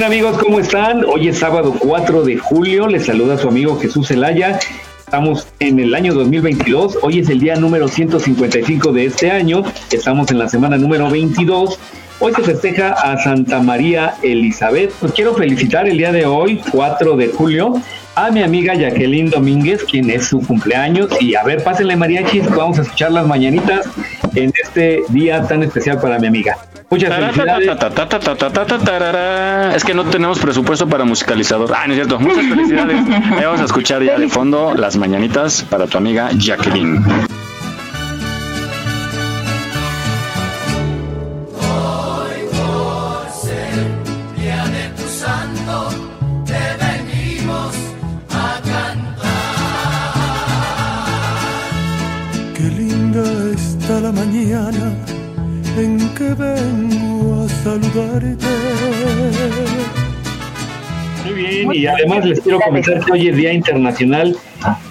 bien amigos, ¿cómo están? Hoy es sábado 4 de julio, les saluda su amigo Jesús Zelaya. Estamos en el año 2022, hoy es el día número 155 de este año, estamos en la semana número 22. Hoy se festeja a Santa María Elizabeth. Pues quiero felicitar el día de hoy, 4 de julio, a mi amiga Jacqueline Domínguez, quien es su cumpleaños. Y a ver, pásenle mariachis, vamos a escuchar las mañanitas en este día tan especial para mi amiga. Muchas felicidades. Es que no tenemos presupuesto para musicalizador. Ah, no es cierto. Muchas felicidades. Vamos a escuchar ya de fondo las mañanitas para tu amiga Jacqueline. Qué linda está la mañana en que vengo a saludarte. Muy bien, y además les quiero comentar que hoy es Día Internacional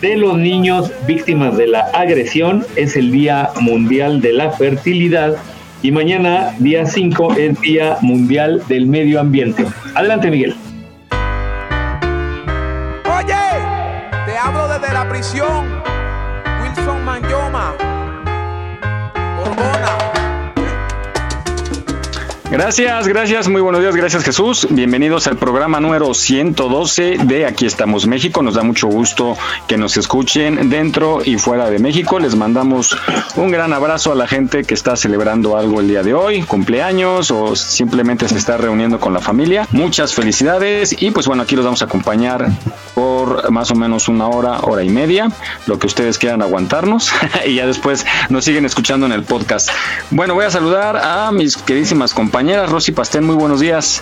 de los Niños Víctimas de la Agresión, es el Día Mundial de la Fertilidad y mañana, día 5, es Día Mundial del Medio Ambiente. Adelante, Miguel. Oye, te hablo desde la prisión. Gracias, gracias, muy buenos días, gracias Jesús. Bienvenidos al programa número 112 de Aquí estamos México. Nos da mucho gusto que nos escuchen dentro y fuera de México. Les mandamos un gran abrazo a la gente que está celebrando algo el día de hoy, cumpleaños o simplemente se está reuniendo con la familia. Muchas felicidades y pues bueno, aquí los vamos a acompañar por más o menos una hora, hora y media, lo que ustedes quieran aguantarnos y ya después nos siguen escuchando en el podcast. Bueno, voy a saludar a mis queridísimas compañeras. Rosy Pastén, muy buenos días.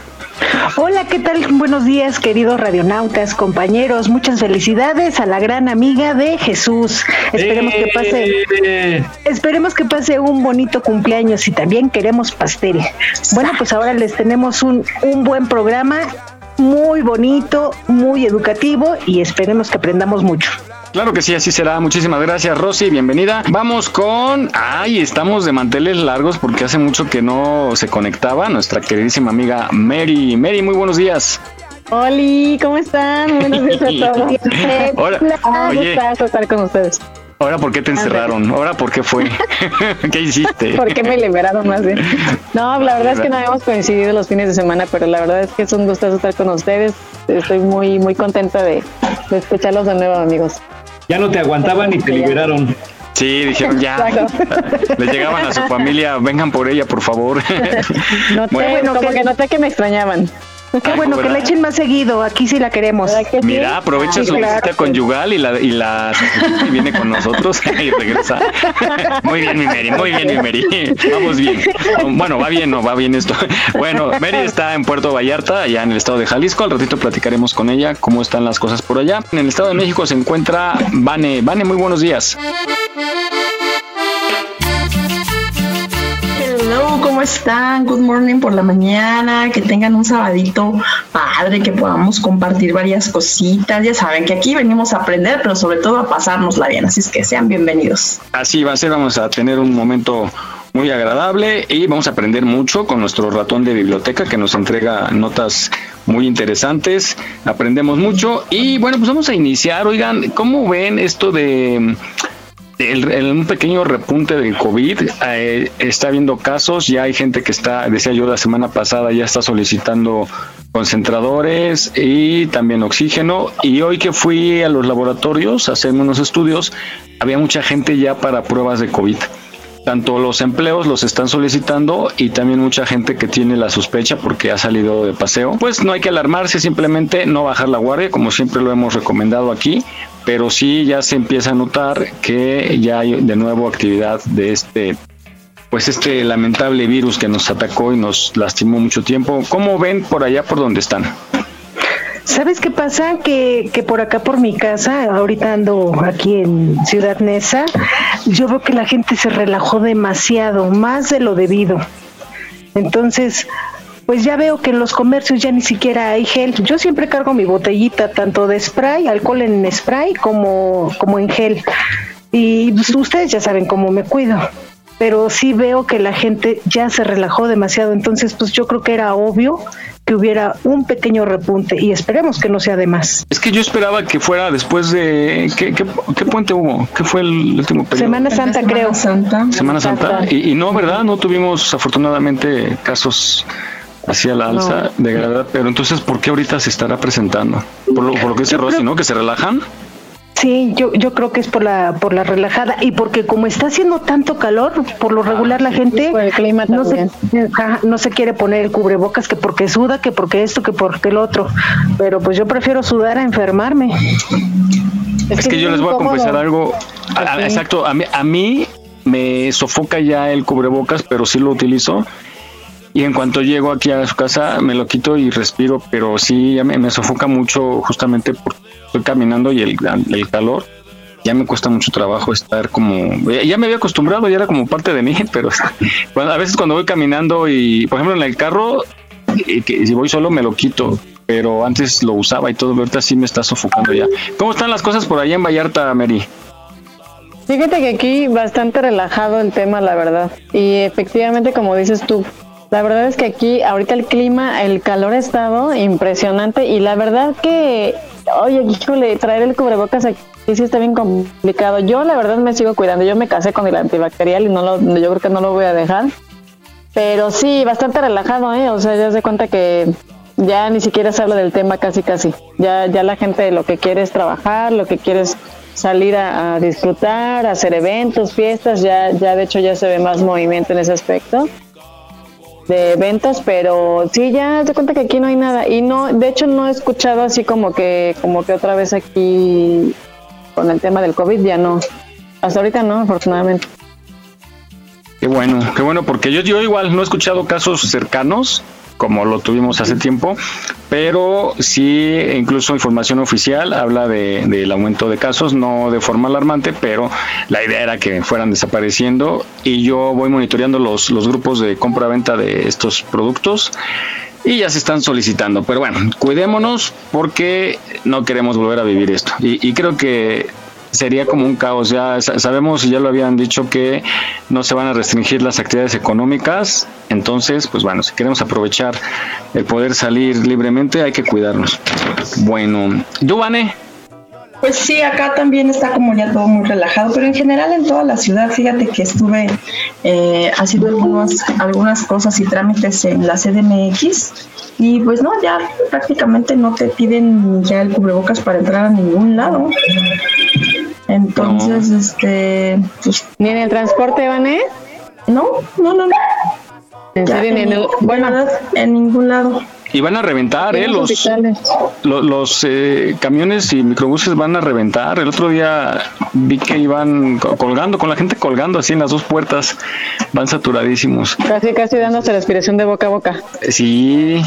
Hola, ¿qué tal? Buenos días, queridos radionautas, compañeros. Muchas felicidades a la gran amiga de Jesús. Esperemos que pase, esperemos que pase un bonito cumpleaños y también queremos pastel. Bueno, pues ahora les tenemos un, un buen programa, muy bonito, muy educativo y esperemos que aprendamos mucho. Claro que sí, así será. Muchísimas gracias, Rosy. Bienvenida. Vamos con. Ay, estamos de manteles largos porque hace mucho que no se conectaba nuestra queridísima amiga Mary. Mary, muy buenos días. Hola, ¿cómo están? Buenos días a todos. Hola. Un Oye. estar con ustedes. Ahora, ¿por qué te encerraron? Ahora, ¿por qué fue? ¿Qué hiciste? ¿Por qué me liberaron más bien? No, la verdad es que no habíamos coincidido los fines de semana, pero la verdad es que es un gustazo estar con ustedes. Estoy muy, muy contenta de, de escucharlos de nuevo, amigos. Ya no te aguantaban y te liberaron. Sí, dijeron ya. Le llegaban a su familia, vengan por ella, por favor. Noté, Bueno. como que noté que me extrañaban. Qué bueno que le echen más seguido, aquí sí la queremos. Mira, aprovecha Ay, su claro. visita conyugal y la, y la y viene con nosotros y regresa. Muy bien, mi Mary, muy bien, mi Mary. Vamos bien. Bueno, va bien, no, va bien esto. Bueno, Mary está en Puerto Vallarta, allá en el estado de Jalisco. Al ratito platicaremos con ella cómo están las cosas por allá. En el estado de México se encuentra Vane. Vane, muy buenos días. Hello, ¿cómo están? Good morning por la mañana, que tengan un sabadito padre, que podamos compartir varias cositas. Ya saben que aquí venimos a aprender, pero sobre todo a pasárnosla bien, así es que sean bienvenidos. Así va a ser, vamos a tener un momento muy agradable y vamos a aprender mucho con nuestro ratón de biblioteca que nos entrega notas muy interesantes. Aprendemos mucho y bueno, pues vamos a iniciar. Oigan, ¿cómo ven esto de el, un pequeño repunte del COVID, eh, está habiendo casos, ya hay gente que está, decía yo la semana pasada, ya está solicitando concentradores y también oxígeno. Y hoy que fui a los laboratorios a hacer unos estudios, había mucha gente ya para pruebas de COVID tanto los empleos los están solicitando y también mucha gente que tiene la sospecha porque ha salido de paseo. Pues no hay que alarmarse, simplemente no bajar la guardia, como siempre lo hemos recomendado aquí, pero sí ya se empieza a notar que ya hay de nuevo actividad de este pues este lamentable virus que nos atacó y nos lastimó mucho tiempo. ¿Cómo ven por allá por donde están? ¿Sabes qué pasa? Que, que por acá, por mi casa, ahorita ando aquí en Ciudad Neza, yo veo que la gente se relajó demasiado, más de lo debido. Entonces, pues ya veo que en los comercios ya ni siquiera hay gel. Yo siempre cargo mi botellita tanto de spray, alcohol en spray, como, como en gel. Y pues, ustedes ya saben cómo me cuido pero sí veo que la gente ya se relajó demasiado, entonces pues yo creo que era obvio que hubiera un pequeño repunte y esperemos que no sea de más. Es que yo esperaba que fuera después de... ¿Qué, qué, puente hubo? ¿Qué fue el último periodo? Semana Santa, creo. Santa. Semana Santa. Y, no, ¿verdad? No tuvimos afortunadamente casos hacia la alza de gravedad, pero entonces, ¿por qué ahorita se estará presentando? Por lo, por lo que dice Rosy, ¿no? Que se relajan. Sí, yo, yo creo que es por la por la relajada y porque como está haciendo tanto calor, por lo regular la gente el clima no, se, no se quiere poner el cubrebocas que porque suda, que porque esto, que porque el otro. Pero pues yo prefiero sudar a enfermarme. Es, que, yo les voy a confesar algo. exacto, a mí, a mí me sofoca ya el cubrebocas, pero sí lo utilizo y en cuanto llego aquí a su casa me lo quito y respiro, pero sí ya me, sofoca mucho justamente porque estoy caminando y el, el calor. Ya me cuesta mucho trabajo estar como ya me había acostumbrado ya era como parte de mí pero a veces cuando voy caminando y por ejemplo en el carro y que si voy solo me lo quito pero antes lo usaba y todo ahorita sí me está sofocando ya. Cómo están las cosas por allá en Vallarta Mary Fíjate que aquí bastante relajado el tema, la verdad. Y efectivamente, como dices tú, la verdad es que aquí ahorita el clima, el calor ha estado impresionante y la verdad que, oye, híjole, traer el cubrebocas aquí sí está bien complicado. Yo la verdad me sigo cuidando. Yo me casé con el antibacterial y no lo, yo creo que no lo voy a dejar. Pero sí, bastante relajado, ¿eh? O sea, ya se cuenta que ya ni siquiera se habla del tema casi casi. Ya, ya la gente lo que quiere es trabajar, lo que quiere es salir a, a disfrutar, hacer eventos, fiestas. Ya, ya de hecho ya se ve más movimiento en ese aspecto de eventos, pero sí, ya te cuenta que aquí no hay nada. Y no, de hecho no he escuchado así como que, como que otra vez aquí con el tema del COVID, ya no. Hasta ahorita no, afortunadamente. Qué bueno, qué bueno, porque yo, yo igual no he escuchado casos cercanos como lo tuvimos hace tiempo, pero sí, incluso información oficial habla de, del aumento de casos, no de forma alarmante, pero la idea era que fueran desapareciendo y yo voy monitoreando los, los grupos de compra-venta de estos productos y ya se están solicitando. Pero bueno, cuidémonos porque no queremos volver a vivir esto. Y, y creo que sería como un caos. Ya sabemos ya lo habían dicho que no se van a restringir las actividades económicas. Entonces, pues bueno, si queremos aprovechar el poder salir libremente, hay que cuidarnos. Bueno, Dubane. Pues sí, acá también está como ya todo muy relajado, pero en general en toda la ciudad, fíjate que estuve eh, haciendo algunas, algunas cosas y trámites en la CDMX y pues no, ya prácticamente no te piden ya el cubrebocas para entrar a ningún lado. Entonces, este, pues, ¿Ni en el transporte, Vané? No, no, no, no. ¿En serio? En, el, bueno, en ningún lado. Y van a reventar, ¿eh? Los, los, eh, camiones y microbuses van a reventar. El otro día vi que iban colgando, con la gente colgando así en las dos puertas. Van saturadísimos. Casi, casi dándose la respiración de boca a boca. Sí.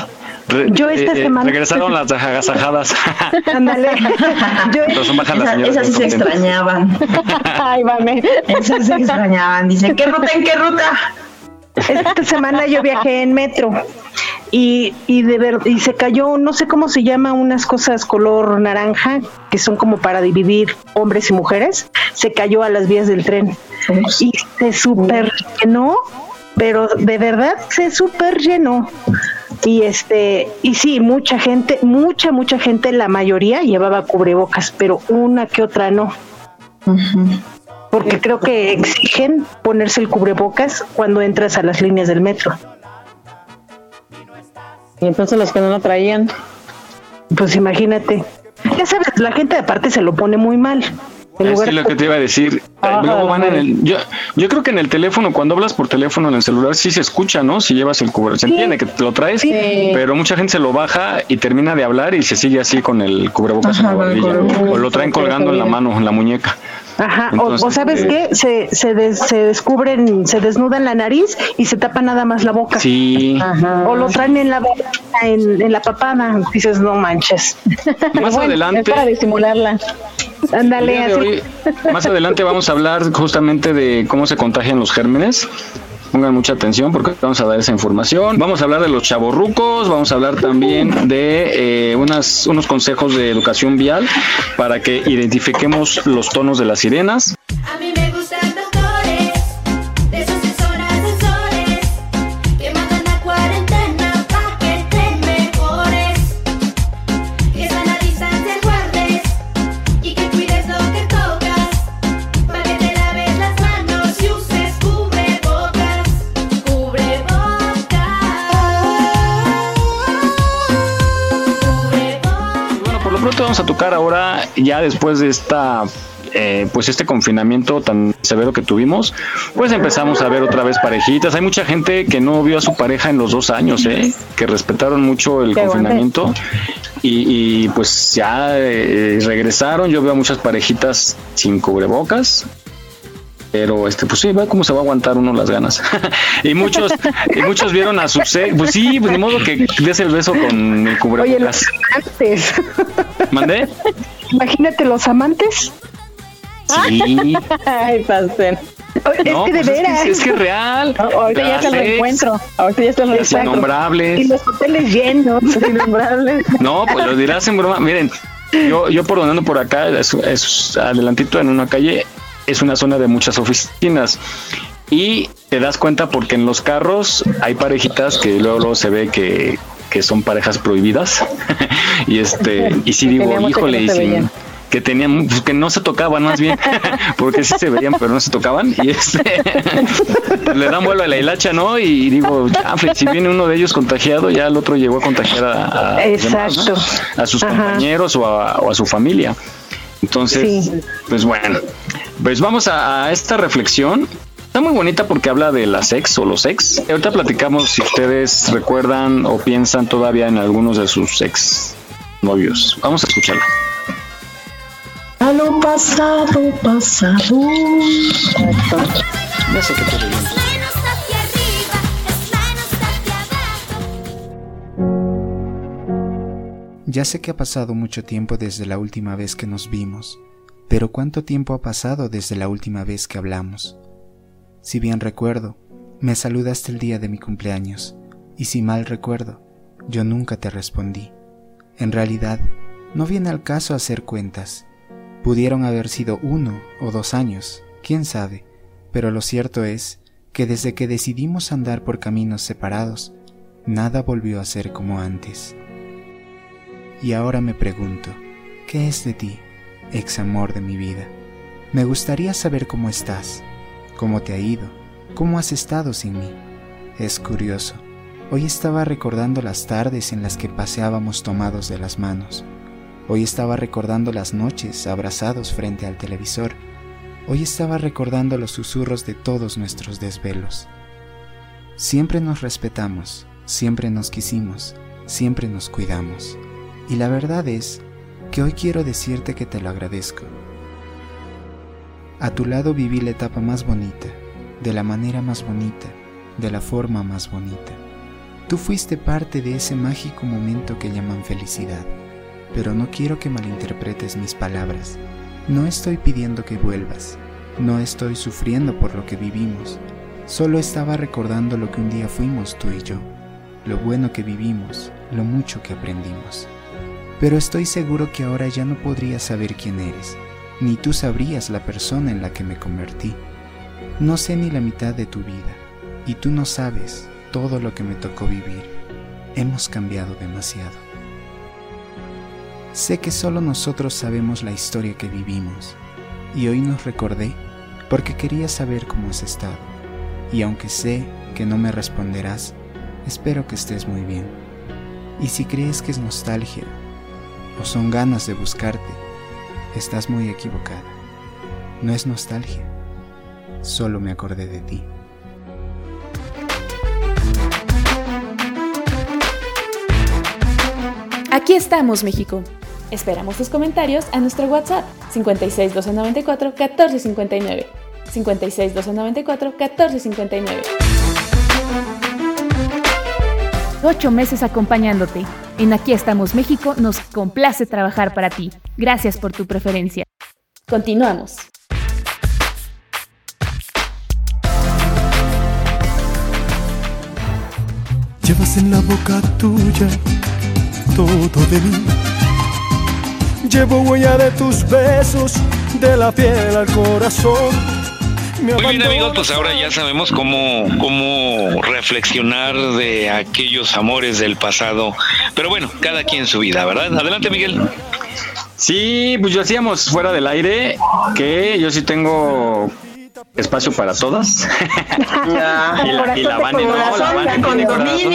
Yo esta eh, semana. Regresaron las agasajadas. Ándale. esas sí se extrañaban. Ay, vame. Esas se extrañaban. Dicen, ¿qué ruta en qué ruta? Esta semana yo viajé en metro y, y de ver, y se cayó, no sé cómo se llama, unas cosas color naranja que son como para dividir hombres y mujeres, se cayó a las vías del tren y se super llenó, pero de verdad se super llenó. Y este, y sí, mucha gente, mucha, mucha gente, la mayoría llevaba cubrebocas, pero una que otra no. Porque creo que exigen ponerse el cubrebocas cuando entras a las líneas del metro. Y entonces los que no lo traían. Pues imagínate. Ya sabes, la gente aparte se lo pone muy mal. Es lo que te iba a decir. yo, yo creo que en el teléfono, cuando hablas por teléfono en el celular, sí se escucha, ¿no? Si llevas el cubrebocas. Se entiende que te lo traes, pero mucha gente se lo baja y termina de hablar y se sigue así con el cubrebocas en la barbilla. O lo traen colgando en la mano, en la muñeca. Ajá, o, sabes qué, se, se, se, descubren, se desnudan la nariz y se tapa nada más la boca. Sí. O lo traen en la boca, en, en la papada, dices, no manches. Más adelante. para disimularla. Ándale, así. más adelante vamos a hablar justamente de cómo se contagian los gérmenes. Pongan mucha atención porque vamos a dar esa información. Vamos a hablar de los chavorrucos, vamos a hablar también de eh, unas, unos consejos de educación vial para que identifiquemos los tonos de las sirenas. Vamos a tocar ahora, ya después de esta eh, pues este confinamiento tan severo que tuvimos, pues empezamos a ver otra vez parejitas. Hay mucha gente que no vio a su pareja en los dos años, ¿eh? que respetaron mucho el Qué confinamiento y, y, pues ya eh, regresaron. Yo veo a muchas parejitas sin cubrebocas. Pero este, pues sí, ve cómo se va a aguantar uno las ganas. y muchos, y muchos vieron a su pues sí, pues de modo que des el beso con el Oye, cubrebocas. los amantes. ¿Mandé? Imagínate los amantes. Sí. Ay, pastel. Es No, que de pues es que- veras. es que es real. Ahorita ya Las ex, reencuentro. Ahorita ya es el Los reencuentro. innombrables. Y los hoteles llenos. Innombrables. No, pues lo dirás en broma. Miren, yo, yo por donde ando por acá, es, es adelantito en una calle, es una zona de muchas oficinas. Y te das cuenta porque en los carros hay parejitas que luego, luego se ve que, que son parejas prohibidas. y este, y sí digo, híjole, no y que tenían, pues, que no se tocaban más bien, porque sí se veían, pero no se tocaban. Y este le dan vuelo a la hilacha, ¿no? Y digo, ya, si viene uno de ellos contagiado, ya el otro llegó a contagiar a, a los demás, ¿no? Exacto. a sus Ajá. compañeros o a, o a su familia. Entonces, Sí. pues bueno, pues vamos a, a esta reflexión. Está muy bonita porque habla de las ex o los ex. Ahorita platicamos si ustedes recuerdan o piensan todavía en algunos de sus ex novios. Vamos a escucharla. A lo pasado, pasado. Ya sé que Ya sé que ha pasado mucho tiempo desde la última vez que nos vimos, pero ¿cuánto tiempo ha pasado desde la última vez que hablamos? Si bien recuerdo, me saludaste el día de mi cumpleaños, y si mal recuerdo, yo nunca te respondí. En realidad, no viene al caso hacer cuentas. Pudieron haber sido uno o dos años, quién sabe, pero lo cierto es que desde que decidimos andar por caminos separados, nada volvió a ser como antes. Y ahora me pregunto, ¿qué es de ti, ex amor de mi vida? Me gustaría saber cómo estás, cómo te ha ido, cómo has estado sin mí. Es curioso, hoy estaba recordando las tardes en las que paseábamos tomados de las manos. Hoy estaba recordando las noches abrazados frente al televisor. Hoy estaba recordando los susurros de todos nuestros desvelos. Siempre nos respetamos, siempre nos quisimos, siempre nos cuidamos. Y la verdad es que hoy quiero decirte que te lo agradezco. A tu lado viví la etapa más bonita, de la manera más bonita, de la forma más bonita. Tú fuiste parte de ese mágico momento que llaman felicidad, pero no quiero que malinterpretes mis palabras. No estoy pidiendo que vuelvas, no estoy sufriendo por lo que vivimos, solo estaba recordando lo que un día fuimos tú y yo. lo bueno que vivimos, lo mucho que aprendimos. Pero estoy seguro que ahora ya no podrías saber quién eres, ni tú sabrías la persona en la que me convertí. No sé ni la mitad de tu vida, y tú no sabes todo lo que me tocó vivir. Hemos cambiado demasiado. Sé que solo nosotros sabemos la historia que vivimos, y hoy nos recordé porque quería saber cómo has estado. Y aunque sé que no me responderás, espero que estés muy bien. Y si crees que es nostalgia o son ganas de buscarte, estás muy equivocada. No es nostalgia, solo me acordé de ti. Aquí estamos, México. Esperamos tus comentarios a nuestro WhatsApp 56 294 1459. 56 294 1459. Ocho meses acompañándote. En Aquí estamos México nos complace trabajar para ti. Gracias por tu preferencia. Continuamos. Llevas en la boca tuya todo de mí. Llevo huella de tus besos, de la piel al corazón. Me Muy bien amigos, pues ahora ya sabemos cómo, cómo reflexionar de aquellos amores del pasado. Pero bueno, cada quien su vida, ¿verdad? Adelante Miguel. Sí, pues yo hacíamos fuera del aire que yo sí tengo espacio para todas. y la, y la Vane, no, la Vane tiene corazón.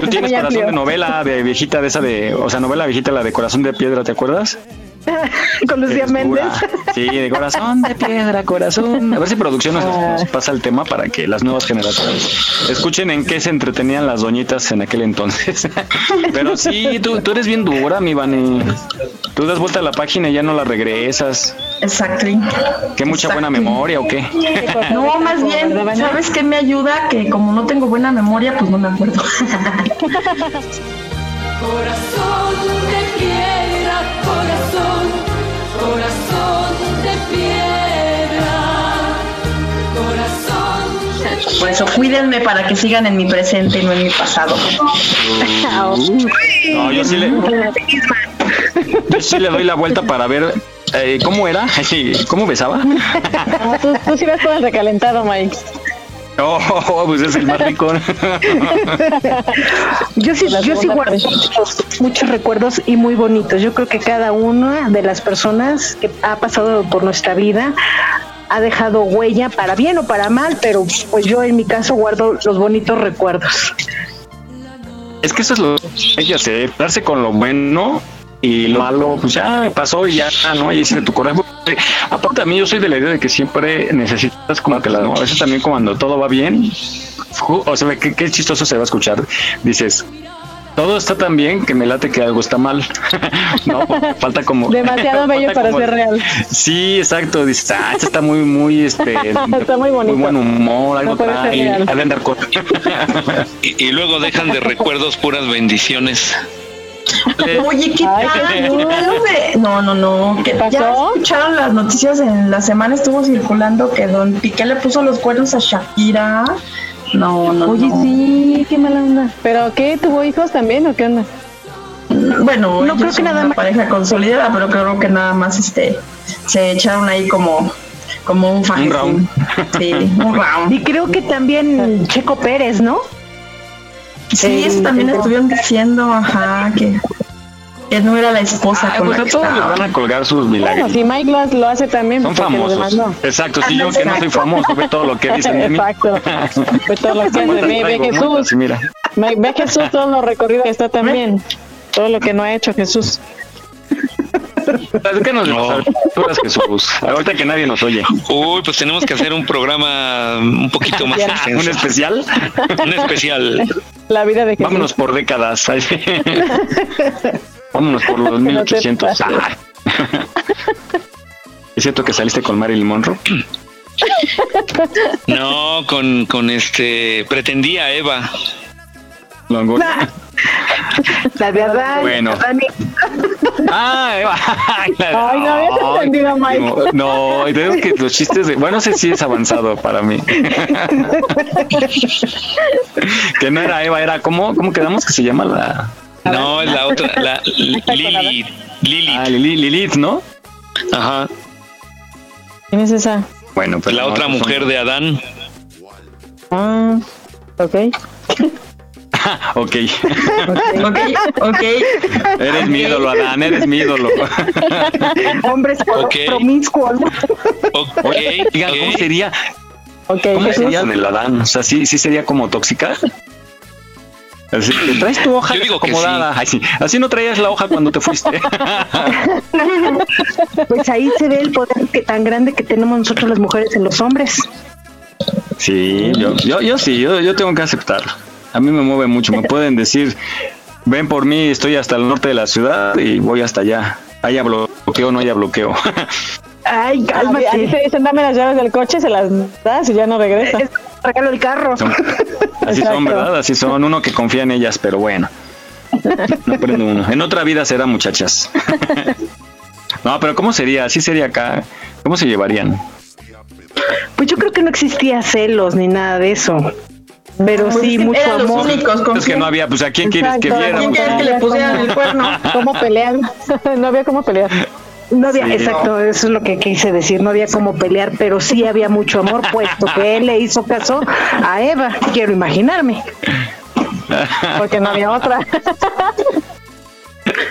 Tú tienes corazón de novela de viejita de esa de, o sea, novela viejita la de corazón de piedra, ¿te acuerdas? Con Lucía Méndez. Sí, de corazón de piedra, corazón. A ver si producción nos, nos pasa el tema para que las nuevas generaciones escuchen en qué se entretenían las doñitas en aquel entonces. Pero sí, tú, tú eres bien dura, mi Vane. Tú das vuelta a la página y ya no la regresas. Exacto. ¿Qué mucha buena memoria o qué? No, más bien, ¿sabes qué me ayuda? Que como no tengo buena memoria, pues no me acuerdo. Corazón de piedra, Por eso cuídenme para que sigan en mi presente y no en mi pasado. No, yo sí le, yo sí le doy la vuelta para ver eh, cómo era, sí, cómo besaba. No, tú, tú sí vas todo recalentado, Mike. Oh, pues es el más rico. Yo sí, yo sí guardo muchos, muchos recuerdos y muy bonitos. Yo creo que cada una de las personas que ha pasado por nuestra vida ha dejado huella para bien o para mal, pero pues yo en mi caso guardo los bonitos recuerdos. Es que eso es lo que hacer, darse con lo bueno y lo malo, pues ya pasó y ya, ¿no? Y ese tu coraje. Aparte, a mí yo soy de la idea de que siempre necesitas como que la, ¿no? A veces también cuando todo va bien, o sea, qué, qué chistoso se va a escuchar. Dices, todo está tan bien que me late que algo está mal. no, falta como. Demasiado bello para como- ser real. Sí, exacto. Dices, ah, esto está muy, muy, este, Está muy bonito. buen humor, algo No con- Y, y luego dejan de recuerdos puras bendiciones. Oye, ¿qué Ay, tal? qué. No, no, no. ¿Qué pasó? ¿Ya escucharon las noticias? En la semana estuvo circulando que Don Piqué le puso los cuernos a Shakira. No, no, Oye, no. sí, qué mala onda. ¿Pero qué? ¿Tuvo hijos también o qué onda? Bueno, No ellos creo que son nada una más. pareja consolidada, pero creo que nada más este se echaron ahí como como un faje. Un round. Sí, un round. Y creo que también Checo Pérez, ¿no? Sí, eso El- también el- estuvieron diciendo, ajá, que, que no era la esposa Ah, con pues la a que todos les van a colgar sus Bueno, milagros. si Mike lo, lo hace también, Son porque los demás famosos. no. Exacto, si yo que no soy famoso, ve todo lo que dicen de mí. Exacto. Ve todo lo que hace. Ve, ve Traigo Jesús. mira. Ve, ve Jesús todo lo recorrido que está también. Todo lo que no ha hecho Jesús. Que nos No. alturas, Jesús. Ahorita que nadie nos oye. Uy, pues tenemos que hacer un programa un poquito más. ¿Un especial? Un especial. La vida de Jesús. Vámonos por décadas. Vámonos por los 1800. Ah. ¿Es cierto que saliste con Marilyn Monroe? No, con, con este. Pretendía Eva. Longoria. La de Adán. Bueno. Adán Ah, Eva. Ay, no habías entendido, Mike. No, y digo que los chistes de. Bueno, ese sí es avanzado para mí. que no era Eva, era. ¿Cómo, cómo quedamos que se llama la.? No, es la otra, la Lilith. Lilith. Ah, Lili- Lilith, ¿no? Ajá. ¿Quién es esa? Bueno, pues La no, otra esos son- mujer de Adán. Ah, ok. Ok. Ok, ok. Eres mi ídolo, Adán, eres mi ídolo. Hombres pro- Ok. promiscuos. Ok, Oigan, ¿cómo sería? ¿Cómo Jesús. sería con el Adán? O sea, sí, sí sería como tóxica. Así, ¿te traes tu hoja Yo digo que acomodada. Ay, sí. Así no traías la hoja cuando te fuiste. Pues ahí se ve el poder que tan grande que tenemos nosotros las mujeres en los hombres. Sí, yo, yo, yo sí, yo, yo tengo que aceptarlo. A mí me mueve mucho. Me pueden decir, ven por mí, estoy hasta el norte de la ciudad y voy hasta allá. Haya bloqueo o no haya bloqueo. Ay, A ti te cálmate. dicen, dame las llaves del coche, se las das y ya no regresa. Es- Regalo el carro. Son- así Exacto. son, ¿verdad? Así son. Uno que confía en ellas, pero bueno. No aprende uno. En otra vida será muchachas. No, pero ¿cómo sería? Así sería acá. ¿Cómo se llevarían? Pues yo creo que no existía celos ni nada de eso. Pero Pues sí, mucho eran los amor. únicos con Es que no había, pues ¿a quién quieres que Exacto, viera? ¿Quién quieres que le pusieran el cuerno? ¿Cómo pelear? no había cómo pelear. No había, Sí. exacto, eso es lo que quise decir, no había cómo pelear, pero sí había mucho amor, puesto que él le hizo caso a Eva, quiero imaginarme. Porque no había otra.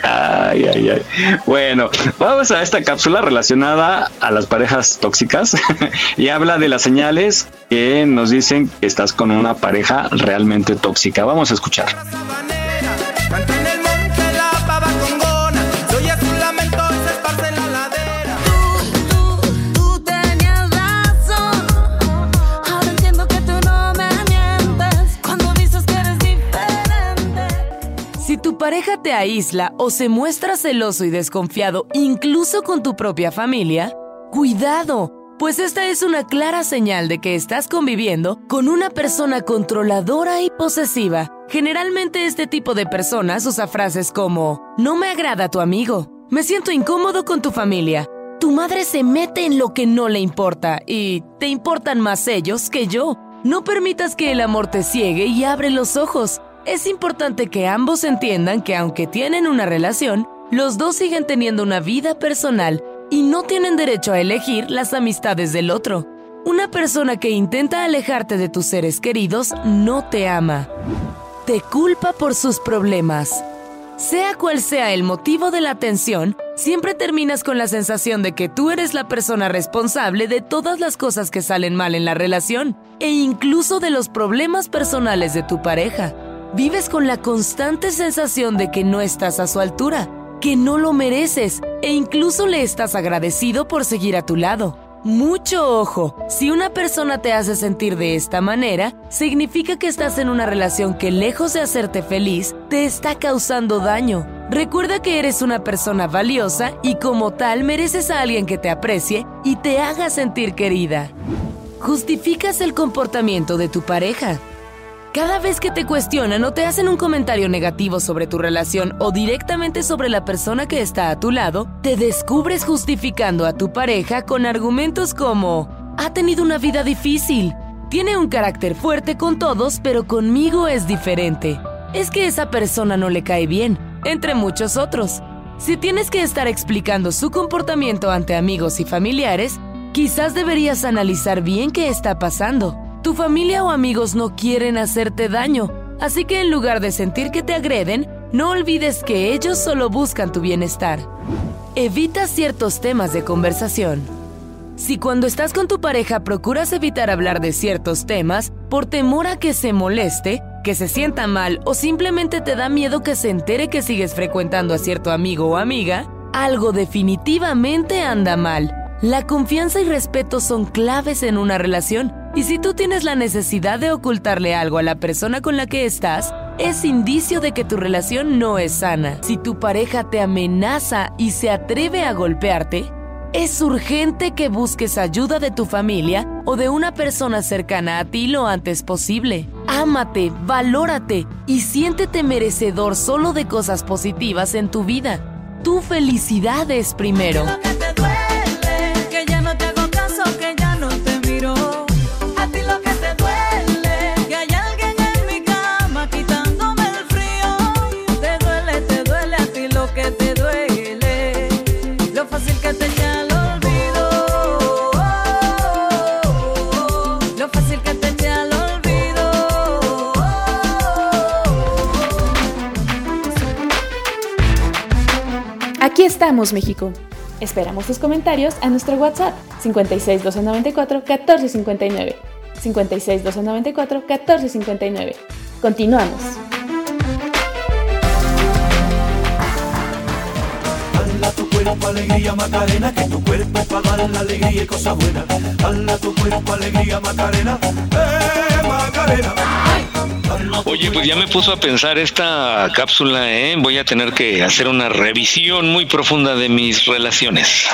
Ay, ay, ay. Bueno, vamos a esta cápsula relacionada a las parejas tóxicas y habla de las señales que nos dicen que estás con una pareja realmente tóxica. Vamos a escuchar. Pareja te aísla o se muestra celoso y desconfiado incluso con tu propia familia, cuidado, pues esta es una clara señal de que estás conviviendo con una persona controladora y posesiva. Generalmente este tipo de personas usa frases como, no me agrada tu amigo, me siento incómodo con tu familia, tu madre se mete en lo que no le importa y te importan más ellos que yo. No permitas que el amor te ciegue y abre los ojos. Es importante que ambos entiendan que aunque tienen una relación, los dos siguen teniendo una vida personal y no tienen derecho a elegir las amistades del otro. Una persona que intenta alejarte de tus seres queridos no te ama. Te culpa por sus problemas. Sea cual sea el motivo de la tensión, siempre terminas con la sensación de que tú eres la persona responsable de todas las cosas que salen mal en la relación e incluso de los problemas personales de tu pareja. Vives con la constante sensación de que no estás a su altura, que no lo mereces e incluso le estás agradecido por seguir a tu lado. Mucho ojo, si una persona te hace sentir de esta manera, significa que estás en una relación que lejos de hacerte feliz, te está causando daño. Recuerda que eres una persona valiosa y como tal mereces a alguien que te aprecie y te haga sentir querida. Justificas el comportamiento de tu pareja. Cada vez que te cuestionan o te hacen un comentario negativo sobre tu relación o directamente sobre la persona que está a tu lado, te descubres justificando a tu pareja con argumentos como, ha tenido una vida difícil, tiene un carácter fuerte con todos, pero conmigo es diferente, es que esa persona no le cae bien, entre muchos otros. Si tienes que estar explicando su comportamiento ante amigos y familiares, quizás deberías analizar bien qué está pasando. Tu familia o amigos no quieren hacerte daño, así que en lugar de sentir que te agreden, no olvides que ellos solo buscan tu bienestar. Evita ciertos temas de conversación. Si cuando estás con tu pareja procuras evitar hablar de ciertos temas por temor a que se moleste, que se sienta mal o simplemente te da miedo que se entere que sigues frecuentando a cierto amigo o amiga, algo definitivamente anda mal. La confianza y respeto son claves en una relación y si tú tienes la necesidad de ocultarle algo a la persona con la que estás, es indicio de que tu relación no es sana. Si tu pareja te amenaza y se atreve a golpearte, es urgente que busques ayuda de tu familia o de una persona cercana a ti lo antes posible. Ámate, valórate y siéntete merecedor solo de cosas positivas en tu vida. Tu felicidad es primero. Estamos, México. Esperamos tus comentarios a nuestro WhatsApp 56 294 1459. 56 294 1459. Continuamos. Hala tu cuerpo alegría Macarena, que tu cuerpo para dar la alegría y cosas buenas. Hala tu cuerpo alegría Macarena, eh Macarena. Oye, pues ya me puso a pensar esta cápsula, ¿eh? Voy a tener que hacer una revisión muy profunda de mis relaciones.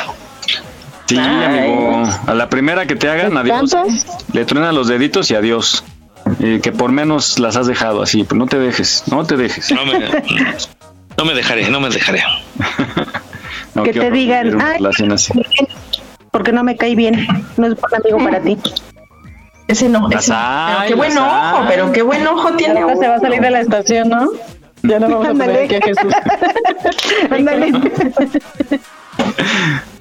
Sí, amigo. A la primera que te hagan, adiós. Le truenan los deditos y adiós. Eh, que por menos las has dejado así. pues No te dejes, no te dejes. No me, no me dejaré, no me dejaré. No, que te digan, "Ay, porque no me cae bien. No es buen amigo para ti. Ese no, Las ese Pero qué buen ojo, pero qué buen ojo tiene. Ahora se va a salir de la estación, ¿no? Ya no vamos a poner aquí a Jesús. Ándale.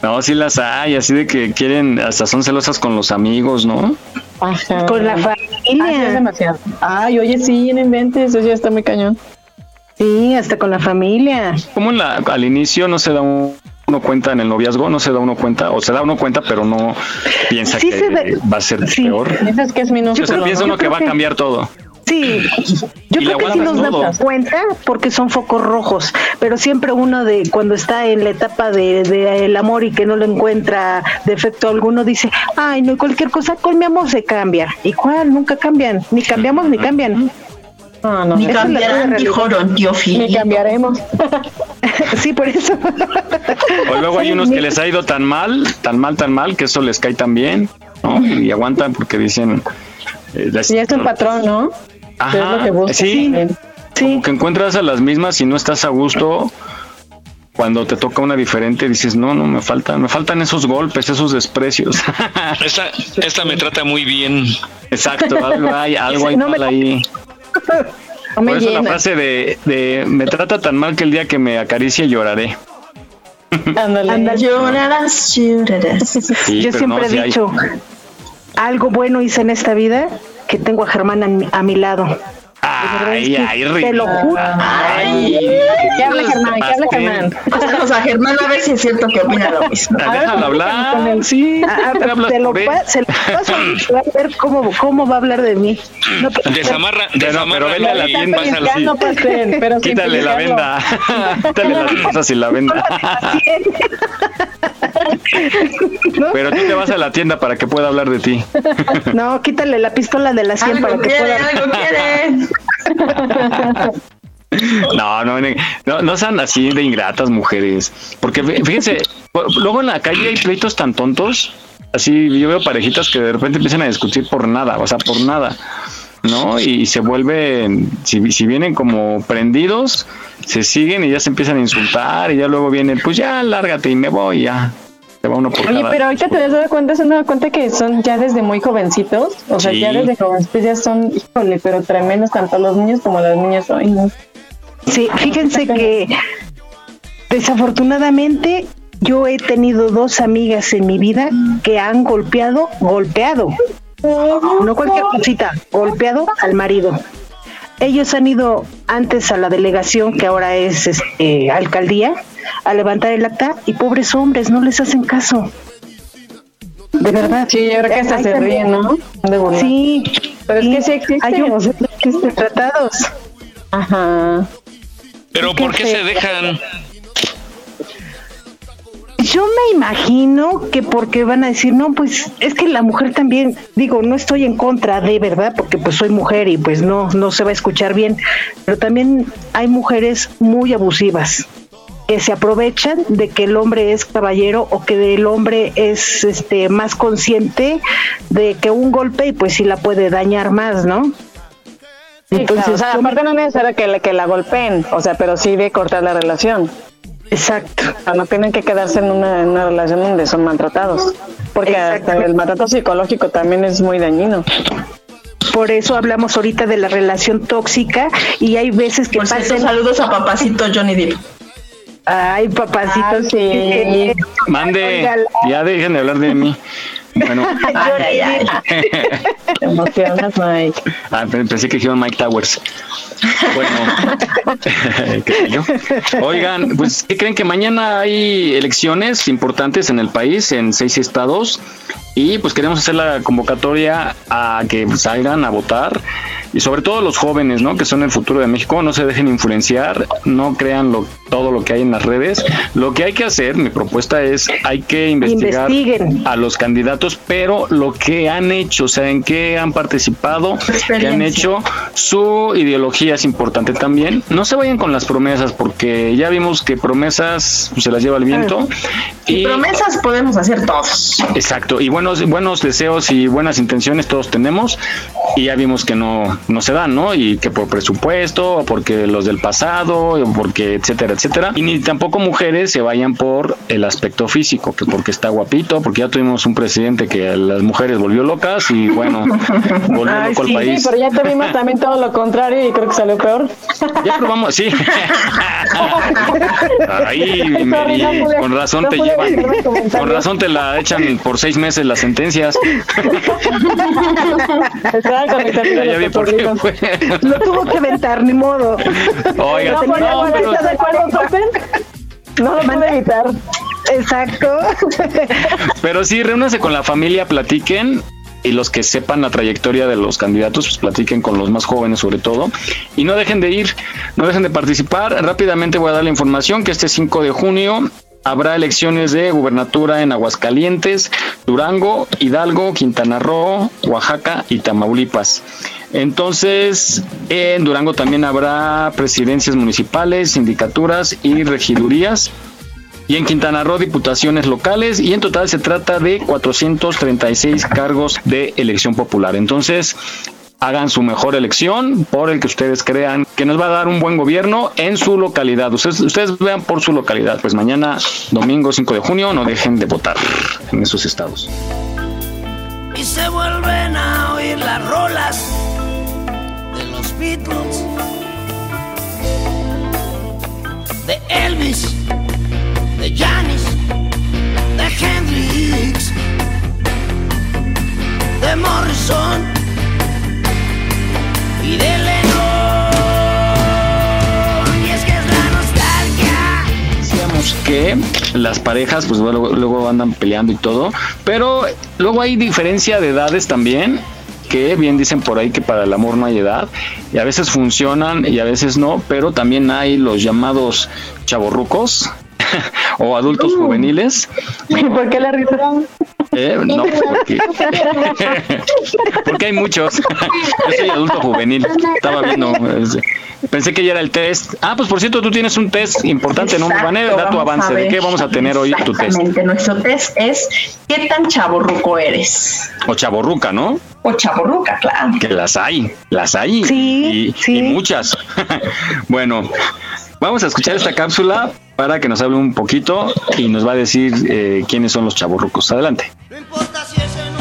No, sí las hay, así de que quieren, hasta son celosas con los amigos, ¿no? Ajá. Con la Ay, sí, es familia. demasiado. Ay, oye, sí, no inventes, eso ya está muy cañón. Sí, hasta con la familia. Como en la, al inicio no se da un- uno cuenta en el noviazgo, no se da uno cuenta, o se da uno cuenta, pero no piensa Sí que se da- va a ser sí. peor. Dices que es mi O sea, piensa uno que va a cambiar todo. Sí, yo Y creo que sí nos todo. damos cuenta porque son focos rojos, pero siempre uno de cuando está en la etapa de, de el amor y que no lo encuentra defecto alguno dice, ay no cualquier cosa con mi amor se cambia. ¿Y cuál? Nunca cambian, ni cambiamos ni cambian. No, no, Ni cambiarán, realidad. dijeron, tío. Ni cambiaremos. Sí, por eso. O luego hay unos que les ha ido tan mal, tan mal, tan mal, que eso les cae tan bien, ¿no? Y aguantan porque dicen... eh, les- Y es un patrón, ¿no? Que es lo que Ajá, buscas sí, también. Sí, que encuentras a las mismas y no estás a gusto. Cuando te toca una diferente, dices, no, no, me faltan, me faltan esos golpes, esos desprecios. Esta, esta me trata muy bien. Exacto, algo hay, algo hay No me- mal ahí. No me Por eso la llena. frase de, de me trata tan mal que el día que me acaricie lloraré. Ándale. Ándale. Llorarás, llorarás. Sí, yo siempre no, he sí hay- dicho, algo bueno hice en esta vida que tengo a Germán a mi, a mi lado. Ay, ay, Te lo juro. Ay, Que hable Germán, que hable Germán. Pásanos a Germán a ver si es cierto que opina lo mismo. Ah, Déjalo hablar, sí. Ah, te hablas te lo se lo paso a ver cómo, cómo va a hablar de mí. No, pero- Desamarra, Pero, desamarra pero la tienda. pásalo. Ya no pasen, pero sin Quítale la venda. Quítale las cosas y la venda. Pero tú te vas a la tienda para que pueda hablar de ti. no, quítale la pistola de la 100 para que quiere, pueda. algo quiere. No, no, no, no sean así de ingratas mujeres. Porque fí- fíjense, luego en la calle hay pleitos tan tontos. Así yo veo parejitas que de repente empiezan a discutir por nada, o sea, por nada. ¿No? Y se vuelven, si, si vienen como prendidos, se siguen y ya se empiezan a insultar y ya luego vienen, pues ya lárgate y me voy, ya. Se va uno por Oye, cada- pero ahorita te has dado cuenta, se han dado cuenta que son ya desde muy jovencitos, o sea, ya desde jovencitos ya son, híjole, pero tremendos tanto los niños como las niñas hoy, ¿no? Sí, fíjense que desafortunadamente yo he tenido dos amigas en mi vida que han golpeado, golpeado, no cualquier cosita, golpeado al marido. Ellos han ido antes a la delegación, que ahora es este, alcaldía, a levantar el acta y pobres hombres no les hacen caso. De verdad. Sí, yo creo que hasta se ríen, ¿no? De. Sí, Pero es que sí existe, Hay un- existen tratados. Ajá. Pero ¿por qué se dejan? Yo me imagino que porque van a decir, no, pues es que la mujer también, digo, no estoy en contra de, ¿verdad? Porque pues soy mujer y pues no, no se va a escuchar bien, pero también hay mujeres muy abusivas que se aprovechan de que el hombre es caballero o que el hombre es este más consciente de que un golpe y pues sí la puede dañar más, ¿no? Entonces, o sea, aparte no es necesario que la, que la golpeen, o sea, pero sí de cortar la relación. Exacto. O sea, no tienen que quedarse en una, en una relación donde son maltratados. Porque hasta el maltrato psicológico también es muy dañino. Por eso hablamos ahorita de la relación tóxica y hay veces que Por cierto, saludos a papacito Johnny Depp. Ay, papacito, sí. Mande, Oigan. ya dejen de hablar de mí. Bueno, Ay, ay, ay. Te emocionas, Mike. ah, pe- pensé que dijeron Mike Towers. Bueno, ¿qué sé yo? Oigan, pues, ¿qué creen que mañana hay elecciones importantes en el país, en seis estados? Y pues queremos hacer la convocatoria a que salgan a votar y sobre todo los jóvenes, ¿no? Que son el futuro de México, no se dejen influenciar, no crean lo, todo lo que hay en las redes. Lo que hay que hacer, mi propuesta es, hay que investigar Investiguen. a los candidatos, pero lo que han hecho, o sea, en qué han participado, qué han hecho, su ideología es importante también. No se vayan con las promesas, porque ya vimos que promesas se las lleva el viento. Y promesas podemos hacer todos. Exacto, y buenos, buenos deseos y buenas intenciones todos tenemos, y ya vimos que no, no se dan, ¿no? Y que por presupuesto, o porque los del pasado, o porque etcétera, etcétera. Y ni tampoco mujeres se vayan por el aspecto físico, que porque está guapito, porque ya tuvimos un presidente que a las mujeres volvió locas y bueno, volvió Ay, loco sí, sí, país. pero ya tuvimos también todo lo contrario y creo que salió peor. Ya probamos, sí. Ahí, Mary, con razón te llevan, con razón te la echan por seis meses las sentencias. Estaba conectando Ya, ya vi por qué fue. Lo tuvo que aventar, ni modo. Oiga, No, no, pero pero- ¿estás de acuerdo? No lo pude evitar. Exacto. Pero sí, reúnanse con la familia, platiquen y los que sepan la trayectoria de los candidatos, pues platiquen con los más jóvenes sobre todo y no dejen de ir, no dejen de participar. Rápidamente voy a dar la información que este 5 de junio habrá elecciones de gubernatura en Aguascalientes, Durango, Hidalgo, Quintana Roo, Oaxaca y Tamaulipas. Entonces, en Durango también habrá presidencias municipales, sindicaturas y regidurías y en Quintana Roo diputaciones locales y en total se trata de 436 cargos de elección popular. Entonces, hagan su mejor elección por el que ustedes crean que nos va a dar un buen gobierno en su localidad. Ustedes, ustedes vean por su localidad. Pues mañana, domingo 5 de junio, no dejen de votar en esos estados. y se vuelven a oír las rolas de los Beatles, de Elvis, de Janis, de Hendrix, de Morrison que es la nostalgia. Decíamos que las parejas, pues luego, luego andan peleando y todo, pero luego hay diferencia de edades también. Que bien dicen por ahí que para el amor no hay edad, y a veces funcionan y a veces no, pero también hay los llamados chavorrucos o adultos juveniles. ¿Por qué la risa? Eh, no, porque, porque hay muchos. Yo soy adulto juvenil. Estaba viendo. es- Pensé que ya era el test. Ah, pues por cierto, tú tienes un test importante, ¿no? Exacto, Vané, da tu avance. ¿De qué vamos a tener hoy tu test? Exactamente, nuestro test es ¿qué tan chaborruco eres? O chaborruca, ¿no? O chaborruca, claro. Que las hay, las hay. Sí, y, y muchas. bueno, vamos a escuchar esta cápsula para que nos hable un poquito y nos va a decir eh, quiénes son los chaborrucos. Adelante. No importa si es en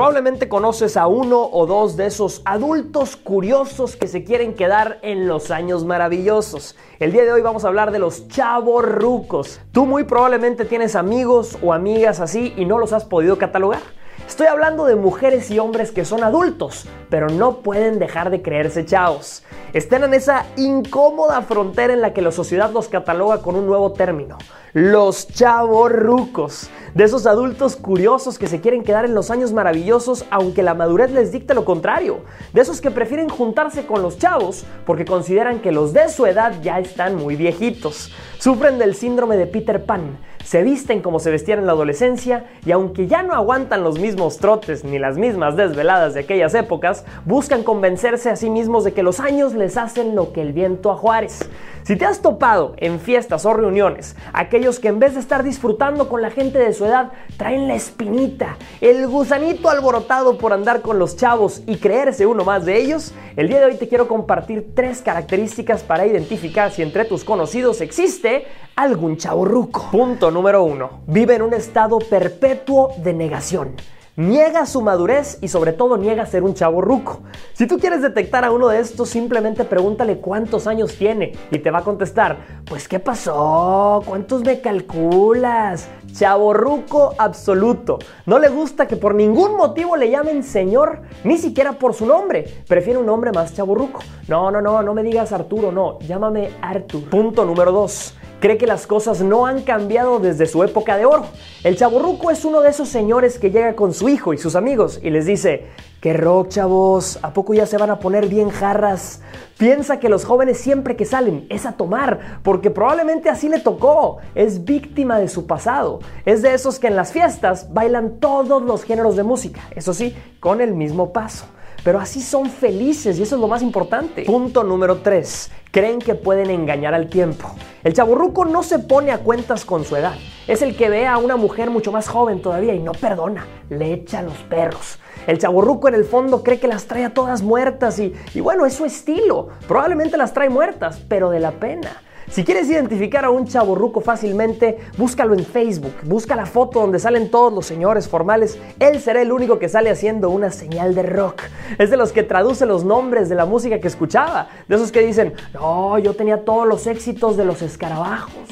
Probablemente conoces a uno o dos de esos adultos curiosos que se quieren quedar en los años maravillosos. El día de hoy vamos a hablar de los chavos rucos. Tú muy probablemente tienes amigos o amigas así y no los has podido catalogar. Estoy hablando de mujeres y hombres que son adultos, pero no pueden dejar de creerse chavos. Están en esa incómoda frontera en la que la sociedad los cataloga con un nuevo término, los chavos rucos. De esos adultos curiosos que se quieren quedar en los años maravillosos aunque la madurez les dicte lo contrario. De esos que prefieren juntarse con los chavos porque consideran que los de su edad ya están muy viejitos. Sufren del síndrome de Peter Pan. Se visten como se vestían en la adolescencia y aunque ya no aguantan los mismos trotes ni las mismas desveladas de aquellas épocas, buscan convencerse a sí mismos de que los años les hacen lo que el viento a Juárez. Si te has topado en fiestas o reuniones, aquellos que en vez de estar disfrutando con la gente de su edad, traen la espinita, el gusanito alborotado por andar con los chavos y creerse uno más de ellos, el día de hoy te quiero compartir tres características para identificar si entre tus conocidos existe algún chavo ruco. Punto número uno. Vive en un estado perpetuo de negación. Niega su madurez y sobre todo niega ser un chavo ruco. Si tú quieres detectar a uno de estos, simplemente pregúntale cuántos años tiene y te va a contestar, pues ¿qué pasó? ¿Cuántos me calculas? Chavo ruco absoluto. No le gusta que por ningún motivo le llamen señor, ni siquiera por su nombre. Prefiere un nombre más chavo ruco. No, no, no, no me digas Arturo, no, llámame Artur. Punto número 2 cree que las cosas no han cambiado desde su época de oro. El chaborruco es uno de esos señores que llega con su hijo y sus amigos y les dice, ¡qué rock chavos! ¿A poco ya se van a poner bien jarras? Piensa que los jóvenes siempre que salen es a tomar, porque probablemente así le tocó. Es víctima de su pasado. Es de esos que en las fiestas bailan todos los géneros de música, eso sí, con el mismo paso pero así son felices y eso es lo más importante. Punto número 3. Creen que pueden engañar al tiempo. El chaburruco no se pone a cuentas con su edad. Es el que ve a una mujer mucho más joven todavía y no perdona. Le echa a los perros. El chaburruco en el fondo cree que las trae a todas muertas y, y bueno, es su estilo. Probablemente las trae muertas, pero de la pena. Si quieres identificar a un chaborruco fácilmente, búscalo en Facebook, busca la foto donde salen todos los señores formales. Él será el único que sale haciendo una señal de rock. Es de los que traduce los nombres de la música que escuchaba. De esos que dicen, no, yo tenía todos los éxitos de los escarabajos.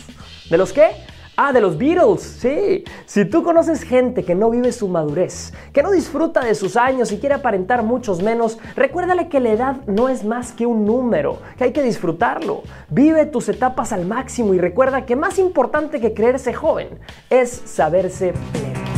¿De los qué? Ah, de los Beatles, sí. Si tú conoces gente que no vive su madurez, que no disfruta de sus años y quiere aparentar muchos menos, recuérdale que la edad no es más que un número, que hay que disfrutarlo. Vive tus etapas al máximo y recuerda que más importante que creerse joven es saberse pleno.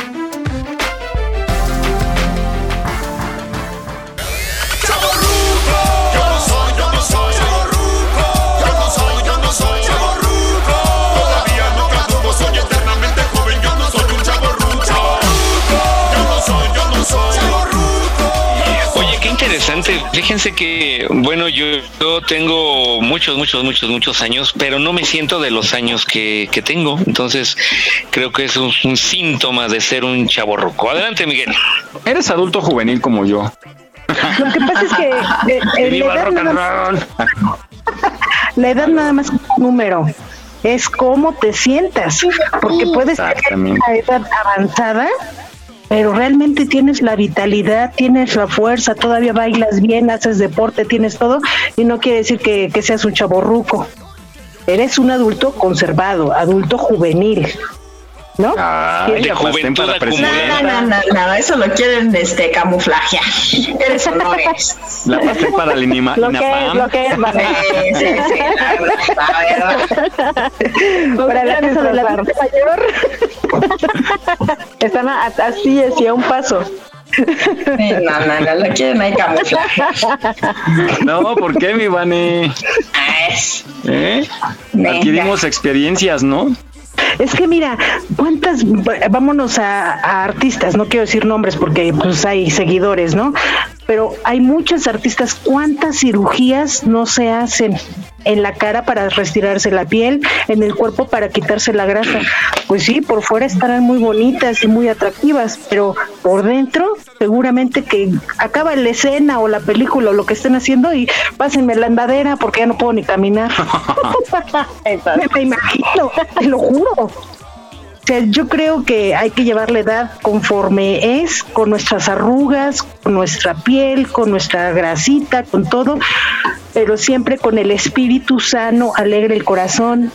Fíjense que, bueno, yo, yo tengo muchos, muchos, muchos, muchos años, pero no me siento de los años que, que tengo. Entonces, creo que es un, un síntoma de ser un chaborruco. Adelante, Miguel. Eres adulto juvenil como yo. Lo que pasa es que eh, eh, Viva la, el edad rock and nada roll. más, la edad nada más es un número. Es cómo te sientas, porque puedes tener una edad avanzada, pero realmente tienes la vitalidad, tienes la fuerza, todavía bailas bien, haces deporte, tienes todo, y no quiere decir que, que seas un chaborruco. Eres un adulto conservado, adulto juvenil, ¿no? Ay, De juventud para No, no, no, no, no, eso lo quieren este, camuflajear. Eso no es. La pasé para el Inima, Lo que lo que es, Sí, sí, sí, la verdad. Para casa de la adulto mayor. Están a- así, así a un paso. Sí, no, no, no, lo quieren ahí camuflajear. No, ¿por qué, mi Vane? ¿Eh? Adquirimos experiencias, ¿no? Es que mira, cuántas, vámonos a, a artistas, no quiero decir nombres porque pues hay seguidores, ¿no? Pero hay muchas artistas, ¿cuántas cirugías no se hacen en la cara para retirarse la piel, en el cuerpo para quitarse la grasa? Pues sí, por fuera estarán muy bonitas y muy atractivas, pero por dentro seguramente que acaba la escena o la película o lo que estén haciendo y pásenme la andadera porque ya no puedo ni caminar. me, me imagino, te lo juro. O sea, yo creo que hay que llevar la edad conforme es, con nuestras arrugas, con nuestra piel, con nuestra grasita, con todo, pero siempre con el espíritu sano, alegre el corazón,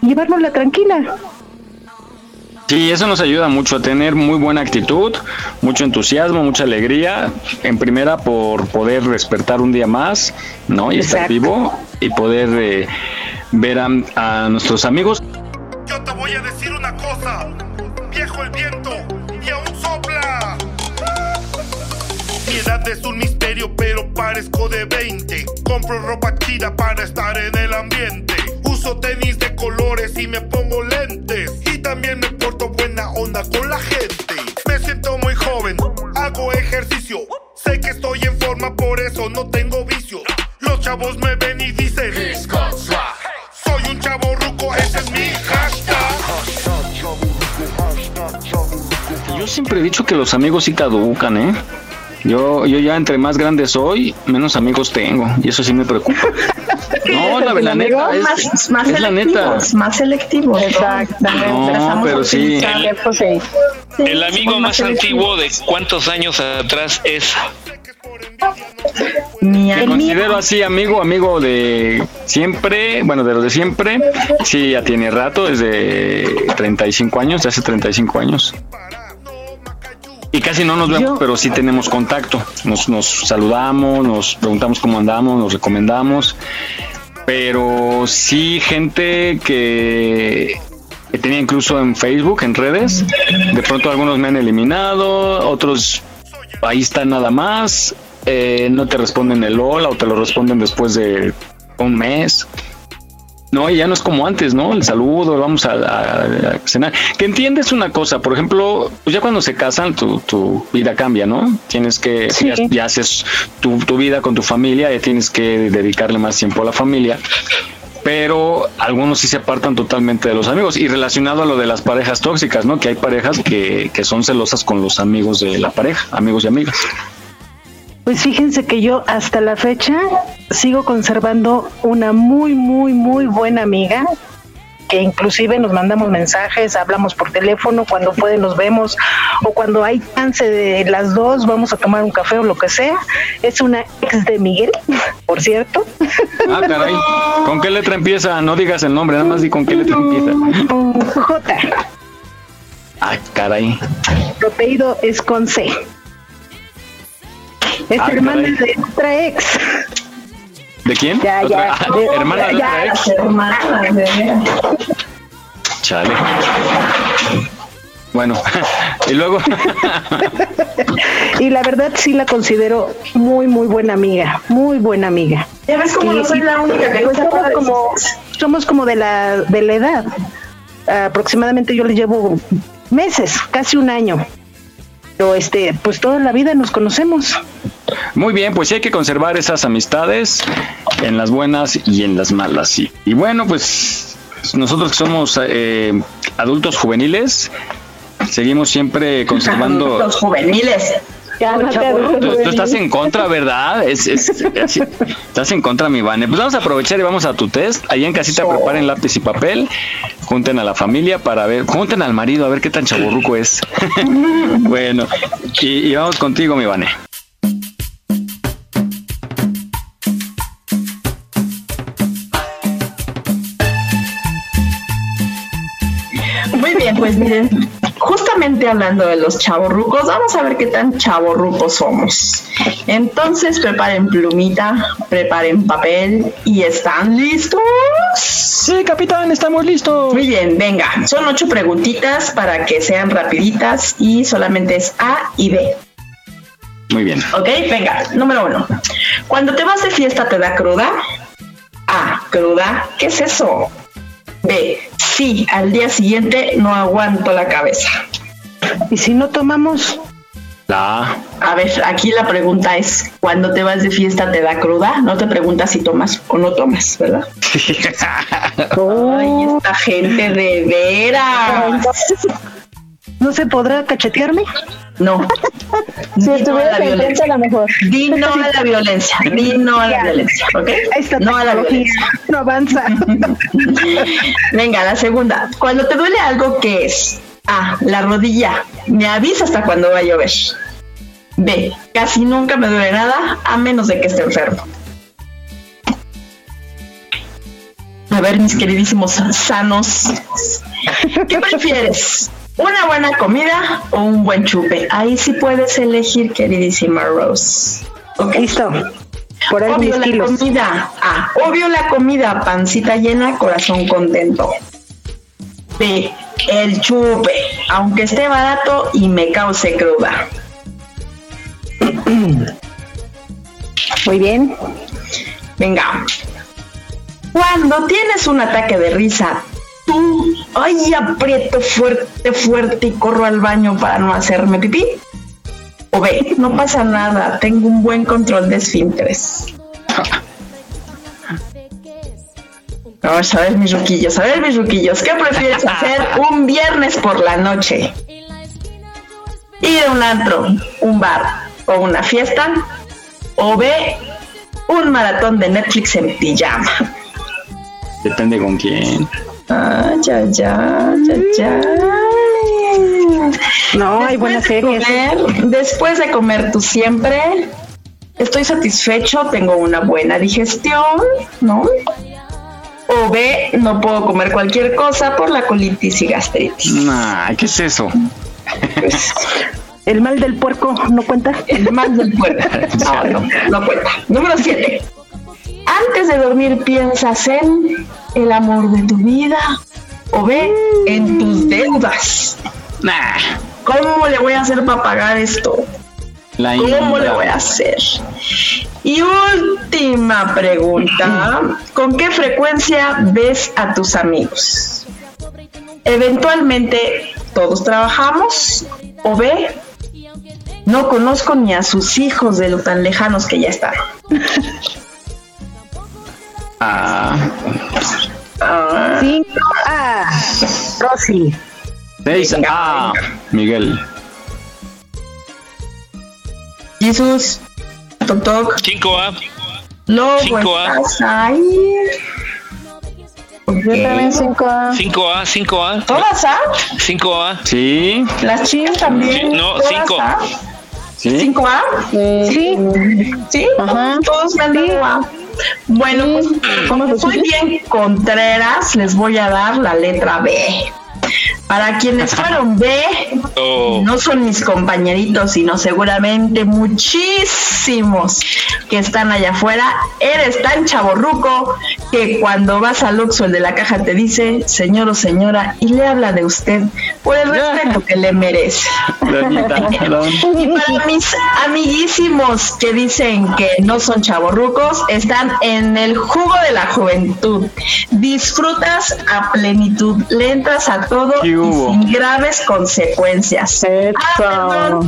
llevárnosla tranquila. Sí, eso nos ayuda mucho a tener muy buena actitud, mucho entusiasmo, mucha alegría. En primera, por poder despertar un día más, ¿no? Y estar Exacto. vivo y poder eh, ver a, a nuestros amigos. Yo te voy a decir una cosa. Viejo el viento y aún sopla. Mi edad es un misterio, pero parezco de 20. Compro ropa chida para estar en el ambiente. Uso tenis de colores y me pongo lentes. Y también me onda con la gente. Me siento muy joven, hago ejercicio. Sé que estoy en forma, por eso no tengo vicio. Los chavos me ven y dicen: Soy un chavo ruco, ese es mi hashtag. Yo siempre he dicho que los amigos sí caducan, ¿eh? Yo, yo ya entre más grande soy, menos amigos tengo. Y eso sí me preocupa. No, la, la neta, es, más, más es la neta. más selectivos. Exactamente. No, pero sí. El amigo más antiguo de cuántos años atrás es. Mi Me considero así amigo, amigo de siempre, bueno, de los de siempre. Sí, ya tiene rato, desde 35 años, de hace 35 años. Y casi no nos vemos, pero sí tenemos contacto. Nos, nos saludamos, nos preguntamos cómo andamos, nos recomendamos. Pero sí, gente que, que tenía incluso en Facebook, en redes. De pronto algunos me han eliminado, otros ahí están nada más. eh, no te responden el hola o te lo responden después de un mes. No, y ya no es como antes, ¿no? El saludo, vamos a, a- a cenar. Que entiendes una cosa, por ejemplo, pues ya cuando se casan, tu, tu vida cambia, ¿no? Tienes que, ya, ya haces tu, tu vida con tu familia, ya tienes que dedicarle más tiempo a la familia. Pero algunos sí se apartan totalmente de los amigos. Y relacionado a lo de las parejas tóxicas, ¿no? Que hay parejas que, que son celosas con los amigos de la pareja, amigos y amigas. Pues fíjense que yo hasta la fecha sigo conservando una muy, muy, muy buena amiga que inclusive nos mandamos mensajes, hablamos por teléfono, cuando puede nos vemos o cuando hay chance de las dos vamos a tomar un café o lo que sea. Es una ex de Miguel, por cierto. Ah, caray. ¿Con qué letra empieza? No digas el nombre, nada más di con qué letra empieza. J. Ah, caray. Apellido es con C. Es Ah, hermana caray. de otra ex. ¿De quién? Ya, ¿Otra- ya. ah, De- hermana de ya, otra ex. Hermana, de. Chale. Bueno, y luego. Y la verdad sí la considero muy, muy buena amiga, muy buena amiga. Ya ves cómo no soy la única que pues somos como, somos como de la, de la edad. Aproximadamente yo le llevo meses, casi un año. Pero este, pues toda la vida nos conocemos. Muy bien, pues sí hay que conservar esas amistades en las buenas y en las malas. Y, y bueno, pues nosotros que somos eh, adultos juveniles, seguimos siempre conservando. Los juveniles. Tú, tú estás en contra, ¿verdad? Es, es- es- estás en contra, mi Vane. Pues vamos a aprovechar y vamos a tu test. Ahí en casita preparen lápiz y papel. Junten a la familia para ver. Junten al marido a ver qué tan chaburruco es. bueno, y, y vamos contigo, mi Vane. Muy bien, pues miren, justamente hablando de los chavorrucos, vamos a ver qué tan chavorrucos somos. Entonces, preparen plumita, preparen papel y ¿están listos? Sí, capitán, estamos listos. Muy bien, venga, son ocho preguntitas para que sean rapiditas y solamente es A y B. Muy bien. Ok, venga, número uno. Cuando te vas de fiesta, ¿te da cruda? A, cruda, ¿qué es eso? B, sí, al día siguiente no aguanto la cabeza. ¿Y si no tomamos? La A ver, aquí la pregunta es, cuando te vas de fiesta, ¿te da cruda? No te preguntas si tomas o no tomas, ¿verdad? Ay, esta gente de veras. ¿No se podrá cachetearme? No. Si estuvieras en frente, a lo mejor. Di no a la violencia, di no a la violencia, ¿ok? Esta No a la violencia. no avanza. Venga, la segunda. Cuando te duele algo, ¿qué es? A, la rodilla. Me avisa hasta cuando va a llover. B, casi nunca me duele nada a menos de que esté enfermo. A ver, mis queridísimos sanos, ¿qué prefieres? ¿Una buena comida o un buen chupe? Ahí sí puedes elegir, queridísima Rose. Listo. Por algo obvio la kilos. comida. A. Obvio la comida, pancita llena, corazón contento. B. El chupe, aunque esté barato y me cause cruda. Muy bien. Venga. Cuando tienes un ataque de risa, tú, ay, aprieto fuerte, fuerte y corro al baño para no hacerme pipí. O B, no pasa nada, tengo un buen control de esfínteres. Vamos a ver mis ruquillos, a ver mis ruquillos, ¿qué prefieres hacer un viernes por la noche? Ir a un antro, un bar o una fiesta. O B, un maratón de Netflix en pijama. Depende con quién. Ah, ya, ya, ya, ya. No, hay buenas series. después de comer tú siempre, estoy satisfecho, tengo una buena digestión, ¿no? O B, no puedo comer cualquier cosa por la colitis y gastritis. Nah, ¿qué es eso? El mal del puerco no cuenta. El mal del puerco. No, no, no cuenta. Número 7. Antes de dormir piensas en el amor de tu vida o B, en tus deudas. Nah. ¿Cómo le voy a hacer para pagar esto? La ¿Cómo le voy a hacer? Y última pregunta, ¿con qué frecuencia ves a tus amigos? Eventualmente todos trabajamos o B, no conozco ni a sus hijos de lo tan lejanos que ya están. Ah. Cinco A. Rosy. Seis A. Miguel. Jesús, Toc Toc, 5A. Cinco A. ¿estás ahí? Yo también 5A. 5A, 5A. ¿Todas A? 5A. Sí. Las chim también. Sí, no, ¿Todas cinco. A? Sí. ¿Cinco A? Sí. ¿Sí? Todos me han dado A. Bueno, pues como soy bien Contreras, les voy a dar la letra B. Para quienes fueron B, Oh. no son mis compañeritos, sino seguramente muchísimos que están allá afuera. Eres tan chaborruco que cuando vas al Oxxo el de la caja te dice señor o señora y le habla de usted por el respeto que le merece. Y para mis amiguísimos que dicen que no son chavorrucos, están en el jugo de la juventud. Disfrutas a plenitud, le entras a todo y hubo? sin graves consecuencias. Ah.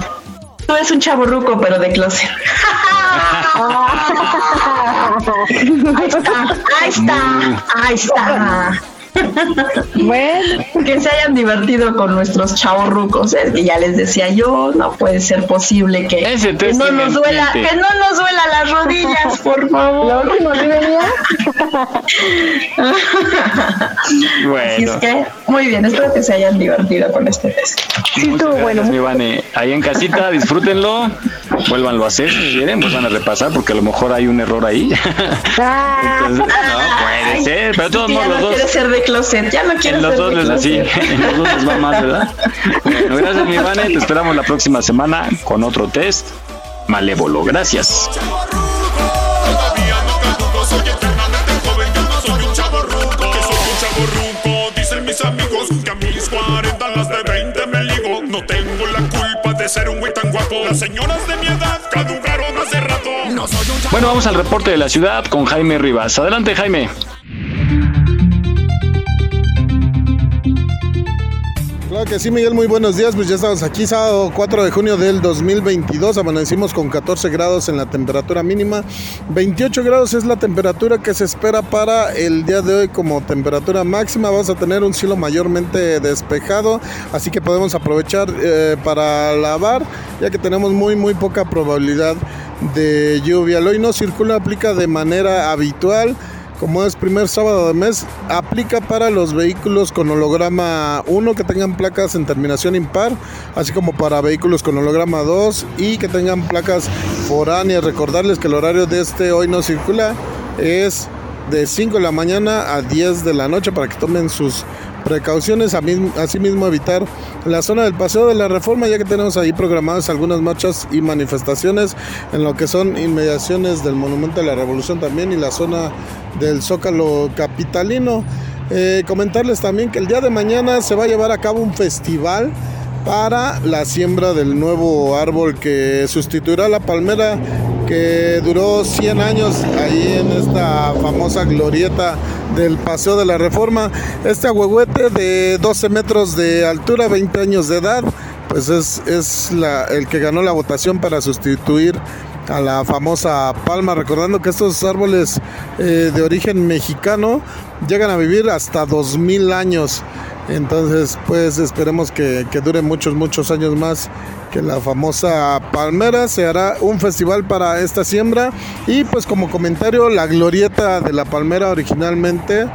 Tú eres un chavorruco, pero de closet. ahí está, ahí está, ahí está. Bueno, que se hayan divertido con nuestros chavos rucos. Es que ya les decía yo, no puede ser posible que, Ese que test no nos duela, que no nos duela las rodillas, por favor. Así es Bueno. que, muy bien, espero que se hayan divertido con este test. Sí, estuvo bueno. Mi Vane, ahí en casita, disfrútenlo, vuélvanlo a hacer si quieren, vuelvan a repasar porque a lo mejor hay un error ahí. Entonces, no puede ser, pero todos Sí, ya modos no los dos, ser de closet, ya no quiere en los dos les así, en los dos les va más, ¿verdad? Bueno, gracias mi Vane, te esperamos la próxima semana con otro test malévolo. Gracias. Soy eternamente joven, yo no soy un chavo ruco. Que soy un chavo ruco, dicen mis amigos. Que a mis 40 las de 20 me ligo. No tengo la culpa de ser un güey tan guapo. Las señoras de mi edad caducaron hace rato. No soy un Bueno, vamos al reporte de la ciudad con Jaime Rivas. Adelante, Jaime. Que sí, Miguel, muy buenos días. Pues ya estamos aquí, sábado 4 de junio del 2022. Amanecimos con 14 grados en la temperatura mínima. 28 grados es la temperatura que se espera para el día de hoy como temperatura máxima. Vamos a tener un cielo mayormente despejado, así que podemos aprovechar eh, para lavar, ya que tenemos muy, muy poca probabilidad de lluvia. Hoy no circula, aplica de manera habitual. Como es primer sábado de mes, aplica para los vehículos con holograma 1 que tengan placas en terminación impar, así como para vehículos con holograma 2 y que tengan placas foráneas. Recordarles que el horario de este hoy no circula es de 5 de la mañana a 10 de la noche para que tomen sus precauciones, asimismo evitar la zona del Paseo de la Reforma, ya que tenemos ahí programadas algunas marchas y manifestaciones en lo que son inmediaciones del Monumento de la Revolución también y la zona del Zócalo Capitalino. Eh, comentarles también que el día de mañana se va a llevar a cabo un festival para la siembra del nuevo árbol que sustituirá la palmera que duró 100 años ahí en esta famosa glorieta del Paseo de la Reforma. Este ahuehuete de 12 metros de altura, 20 años de edad, pues es, es el que ganó la votación para sustituir a la famosa palma, recordando que estos árboles eh, de origen mexicano llegan a vivir hasta 2000 años. Entonces, pues esperemos que, que dure muchos, muchos años más que la famosa palmera. Se hará un festival para esta siembra. Y pues como comentario, la glorieta de la palmera originalmente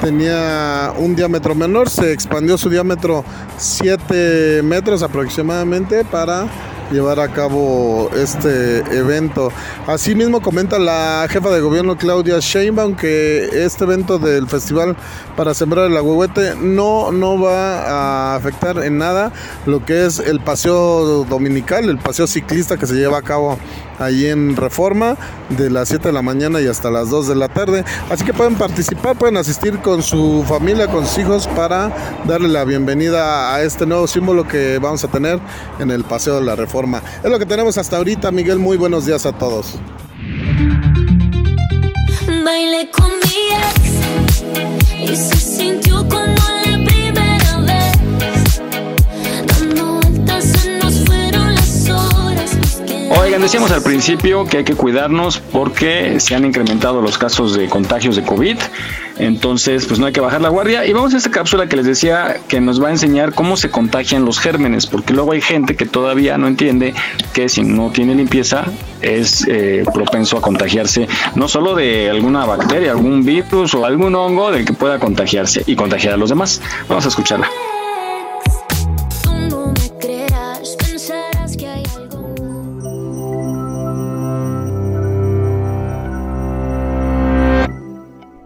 tenía un diámetro menor, se expandió su diámetro 7 metros aproximadamente para llevar a cabo este evento. Asimismo comenta la jefa de gobierno Claudia Sheinbaum que este evento del festival para sembrar el agüehuete no, no va a afectar en nada lo que es el paseo dominical, el paseo ciclista que se lleva a cabo ahí en Reforma de las 7 de la mañana y hasta las 2 de la tarde. Así que pueden participar, pueden asistir con su familia, con sus hijos para darle la bienvenida a este nuevo símbolo que vamos a tener en el Paseo de la Reforma. Es lo que tenemos hasta ahorita, Miguel. Muy buenos días a todos. Con mi ex y se sintió como Oigan, decíamos al principio que hay que cuidarnos porque se han incrementado los casos de contagios de COVID. Entonces, pues no hay que bajar la guardia. Y vamos a esta cápsula que les decía que nos va a enseñar cómo se contagian los gérmenes, porque luego hay gente que todavía no entiende que si no tiene limpieza es eh, propenso a contagiarse no solo de alguna bacteria, algún virus o algún hongo del que pueda contagiarse y contagiar a los demás. Vamos a escucharla.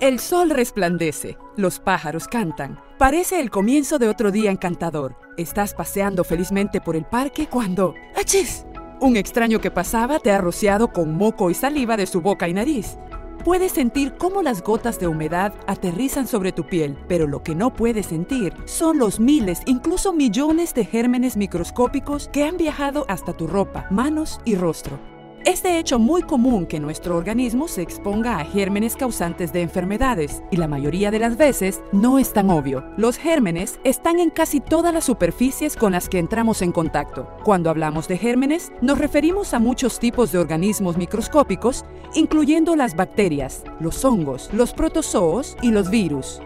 El sol resplandece, los pájaros cantan. Parece el comienzo de otro día encantador. Estás paseando felizmente por el parque cuando... ¡Achis! Un extraño que pasaba te ha rociado con moco y saliva de su boca y nariz. Puedes sentir cómo las gotas de humedad aterrizan sobre tu piel, pero lo que no puedes sentir son los miles, incluso millones de gérmenes microscópicos que han viajado hasta tu ropa, manos y rostro. Es de hecho muy común que nuestro organismo se exponga a gérmenes causantes de enfermedades y la mayoría de las veces no es tan obvio. Los gérmenes están en casi todas las superficies con las que entramos en contacto. Cuando hablamos de gérmenes, nos referimos a muchos tipos de organismos microscópicos, incluyendo las bacterias, los hongos, los protozoos y los virus.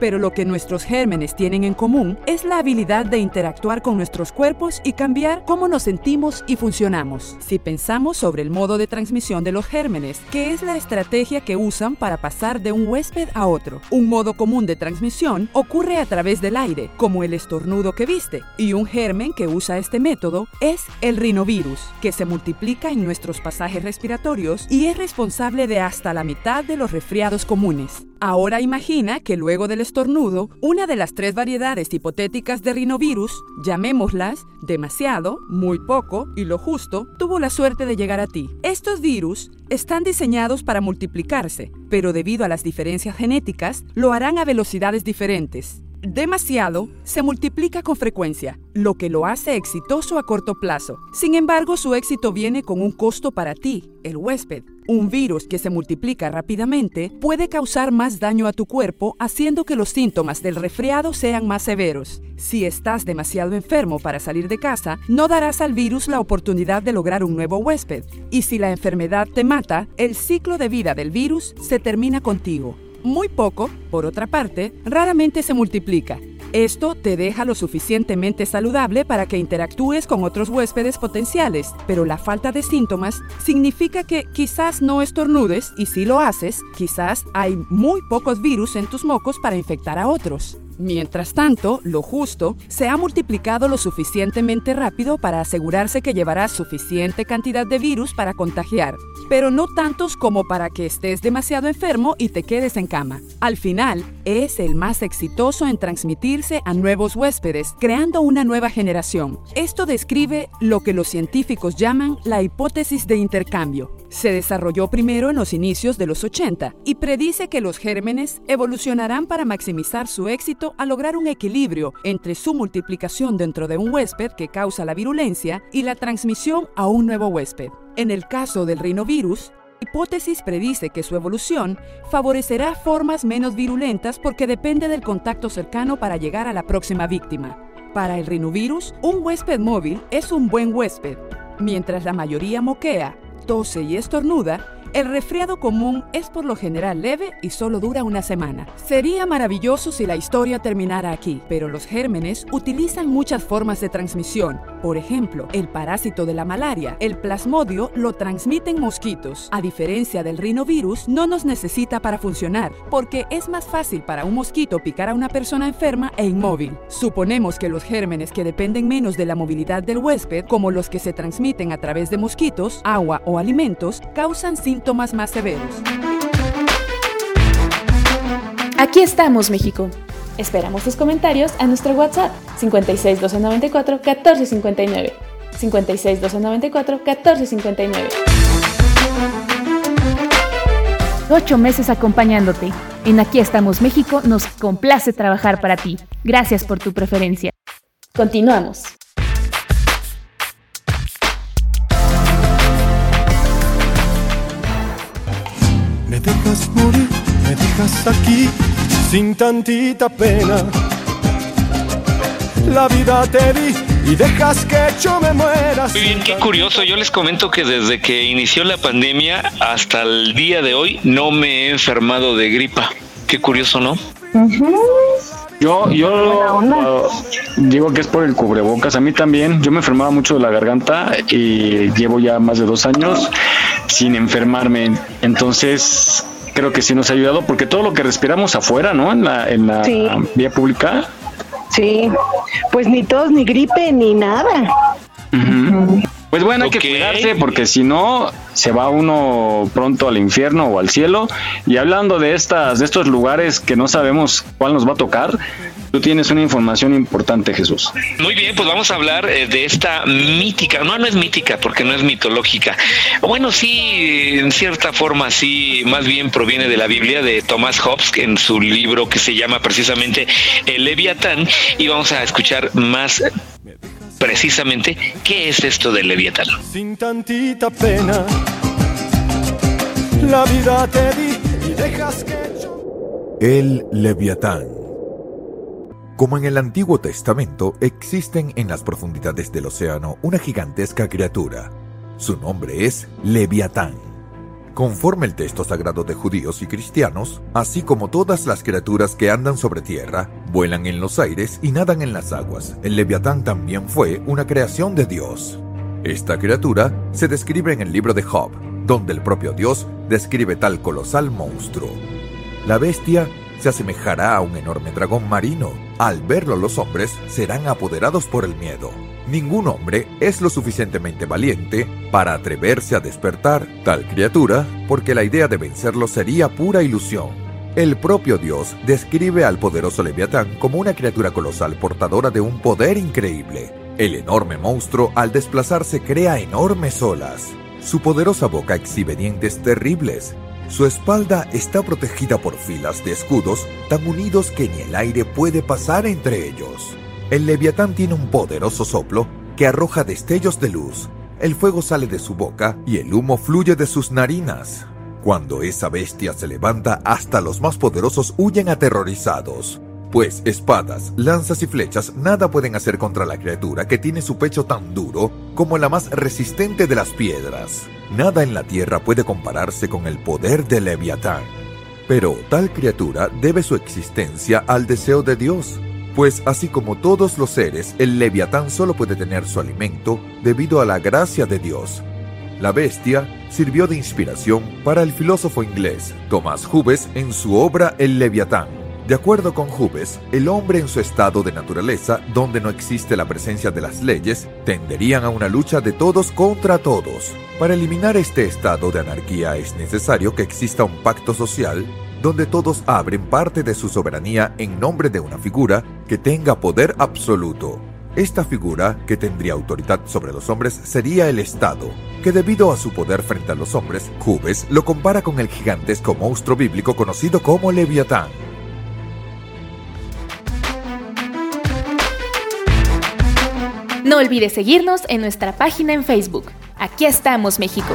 Pero lo que nuestros gérmenes tienen en común es la habilidad de interactuar con nuestros cuerpos y cambiar cómo nos sentimos y funcionamos. Si pensamos sobre el modo de transmisión de los gérmenes, que es la estrategia que usan para pasar de un huésped a otro, un modo común de transmisión ocurre a través del aire, como el estornudo que viste, y un germen que usa este método es el rinovirus, que se multiplica en nuestros pasajes respiratorios y es responsable de hasta la mitad de los resfriados comunes. Ahora imagina que luego del estornudo, una de las tres variedades hipotéticas de rinovirus, llamémoslas demasiado, muy poco y lo justo, tuvo la suerte de llegar a ti. Estos virus están diseñados para multiplicarse, pero debido a las diferencias genéticas, lo harán a velocidades diferentes. Demasiado se multiplica con frecuencia, lo que lo hace exitoso a corto plazo. Sin embargo, su éxito viene con un costo para ti, el huésped. Un virus que se multiplica rápidamente puede causar más daño a tu cuerpo, haciendo que los síntomas del resfriado sean más severos. Si estás demasiado enfermo para salir de casa, no darás al virus la oportunidad de lograr un nuevo huésped. Y si la enfermedad te mata, el ciclo de vida del virus se termina contigo. Muy poco, por otra parte, raramente se multiplica. Esto te deja lo suficientemente saludable para que interactúes con otros huéspedes potenciales, pero la falta de síntomas significa que quizás no estornudes y si lo haces, quizás hay muy pocos virus en tus mocos para infectar a otros. Mientras tanto, lo justo se ha multiplicado lo suficientemente rápido para asegurarse que llevarás suficiente cantidad de virus para contagiar, pero no tantos como para que estés demasiado enfermo y te quedes en cama. Al final, es el más exitoso en transmitirse a nuevos huéspedes, creando una nueva generación. Esto describe lo que los científicos llaman la hipótesis de intercambio. Se desarrolló primero en los inicios de los 80 y predice que los gérmenes evolucionarán para maximizar su éxito al lograr un equilibrio entre su multiplicación dentro de un huésped que causa la virulencia y la transmisión a un nuevo huésped. En el caso del rinovirus, hipótesis predice que su evolución favorecerá formas menos virulentas porque depende del contacto cercano para llegar a la próxima víctima. Para el rinovirus, un huésped móvil es un buen huésped. Mientras la mayoría moquea, tose y estornuda, el resfriado común es por lo general leve y solo dura una semana. Sería maravilloso si la historia terminara aquí, pero los gérmenes utilizan muchas formas de transmisión. Por ejemplo, el parásito de la malaria, el plasmodio, lo transmiten mosquitos. A diferencia del rinovirus, no nos necesita para funcionar, porque es más fácil para un mosquito picar a una persona enferma e inmóvil. Suponemos que los gérmenes que dependen menos de la movilidad del huésped, como los que se transmiten a través de mosquitos, agua o alimentos, causan síntomas más severos. Aquí estamos, México. Esperamos tus comentarios a nuestro WhatsApp 56 294 1459. 56 294 1459. Ocho meses acompañándote. En Aquí estamos México nos complace trabajar para ti. Gracias por tu preferencia. Continuamos. Me dejas morir, me dejas aquí sin tantita pena. La vida te di y dejas que yo me muera. Muy bien, qué curioso. Yo les comento que desde que inició la pandemia hasta el día de hoy no me he enfermado de gripa. Qué curioso, ¿no? Yo, yo uh, digo que es por el cubrebocas. A mí también. Yo me enfermaba mucho de la garganta y llevo ya más de dos años sin enfermarme. Entonces, creo que sí nos ha ayudado porque todo lo que respiramos afuera, ¿no? En la, en la Sí. vía pública. Sí, pues ni tos, ni gripe, ni nada. Pues bueno, hay que cuidarse porque si no se va uno pronto al infierno o al cielo. Y hablando de estas, de estos lugares que no sabemos cuál nos va a tocar, tú tienes una información importante, Jesús. Muy bien, pues vamos a hablar eh, de esta mítica, no, no es mítica porque no es mitológica. Bueno, sí, en cierta forma sí, más bien proviene de la Biblia de Thomas Hobbes en su libro que se llama precisamente El Leviatán y vamos a escuchar más precisamente qué es esto del Leviatán. Sin tantita pena. La vida te di y dejas que El Leviatán. Como en el Antiguo Testamento, existen en las profundidades del océano una gigantesca criatura. Su nombre es Leviatán. Conforme el texto sagrado de judíos y cristianos, así como todas las criaturas que andan sobre tierra, vuelan en los aires y nadan en las aguas, el Leviatán también fue una creación de Dios. Esta criatura se describe en el libro de Job, donde el propio Dios describe tal colosal monstruo. La bestia se asemejará a un enorme dragón marino. Al verlo los hombres serán apoderados por el miedo. Ningún hombre es lo suficientemente valiente para atreverse a despertar tal criatura porque la idea de vencerlo sería pura ilusión. El propio Dios describe al poderoso Leviatán como una criatura colosal portadora de un poder increíble. El enorme monstruo al desplazarse crea enormes olas. Su poderosa boca exhibe dientes terribles. Su espalda está protegida por filas de escudos tan unidos que ni el aire puede pasar entre ellos. El leviatán tiene un poderoso soplo que arroja destellos de luz. El fuego sale de su boca y el humo fluye de sus narinas. Cuando esa bestia se levanta, hasta los más poderosos huyen aterrorizados. Pues espadas, lanzas y flechas nada pueden hacer contra la criatura que tiene su pecho tan duro como la más resistente de las piedras. Nada en la tierra puede compararse con el poder de Leviatán. Pero tal criatura debe su existencia al deseo de Dios, pues así como todos los seres, el Leviatán solo puede tener su alimento debido a la gracia de Dios. La bestia sirvió de inspiración para el filósofo inglés Thomas Hobbes en su obra El Leviatán. De acuerdo con Hubes, el hombre en su estado de naturaleza, donde no existe la presencia de las leyes, tenderían a una lucha de todos contra todos. Para eliminar este estado de anarquía es necesario que exista un pacto social donde todos abren parte de su soberanía en nombre de una figura que tenga poder absoluto. Esta figura, que tendría autoridad sobre los hombres, sería el Estado, que debido a su poder frente a los hombres, Jubes lo compara con el gigantesco monstruo bíblico conocido como Leviatán. No olvides seguirnos en nuestra página en Facebook. Aquí estamos, México.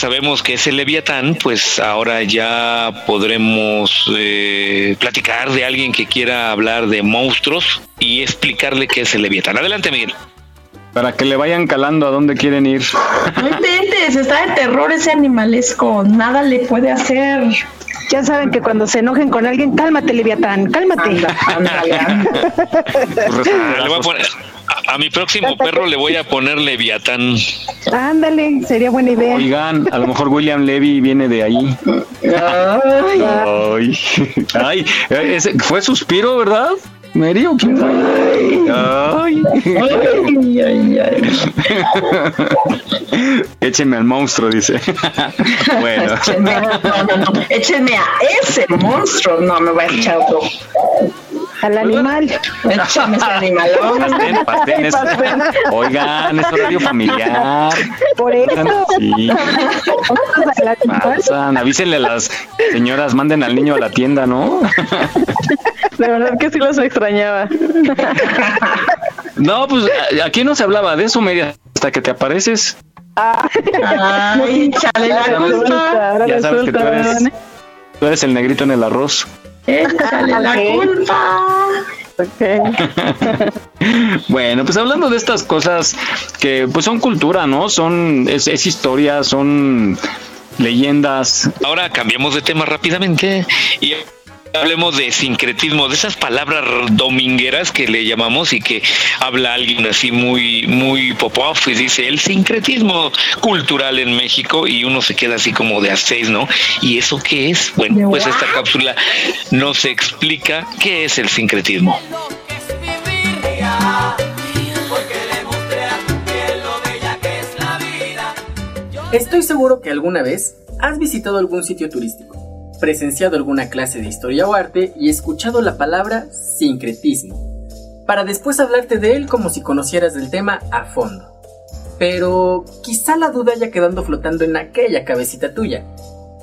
Sabemos que es el Leviatán, pues ahora ya podremos eh, platicar de alguien que quiera hablar de monstruos y explicarle qué es el Leviatán. Adelante, Miguel. Para que le vayan calando a dónde quieren ir. No inventes, está de terror ese animalesco, nada le puede hacer. Ya saben que cuando se enojen con alguien, cálmate, Leviatán, cálmate. Ah, le voy a, poner- a- a mi próximo perro le voy a poner Leviatán. Ándale, sería buena idea. Oigan, a lo mejor William Levy viene de ahí. Ay, ay, ese fue suspiro, ¿verdad? ¿Mary o quién fue? Ay. Échenme al monstruo, dice. bueno. Échenme, no, no, no, échenme a ese monstruo. No, me voy a echar otro. Al animal. Échame ese animalón. Es- Oigan, es horario familiar. Por eso. Sí. Pasan, avísenle a las señoras, manden al niño a la tienda, ¿no? De verdad que sí los extrañaba. No, pues ¿a- aquí no se hablaba de eso, Mary, hasta que te apareces. Ay, chale la culpa. Ya sabes que tú eres, tú eres el negrito en el arroz. Échale la culpa. Bueno, pues hablando de estas cosas que pues son cultura, ¿no? Son es, es historia, son leyendas. Ahora cambiamos de tema rápidamente y hablemos de sincretismo, de esas palabras domingueras que le llamamos y que habla alguien así muy, muy pop-off y dice el sincretismo cultural en México y uno se queda así como de a seis, ¿no? ¿Y eso qué es? Bueno, pues esta cápsula nos explica qué es el sincretismo. Estoy seguro que alguna vez has visitado algún sitio turístico, presenciado alguna clase de historia o arte y escuchado la palabra sincretismo, para después hablarte de él como si conocieras del tema a fondo. Pero quizá la duda haya quedando flotando en aquella cabecita tuya.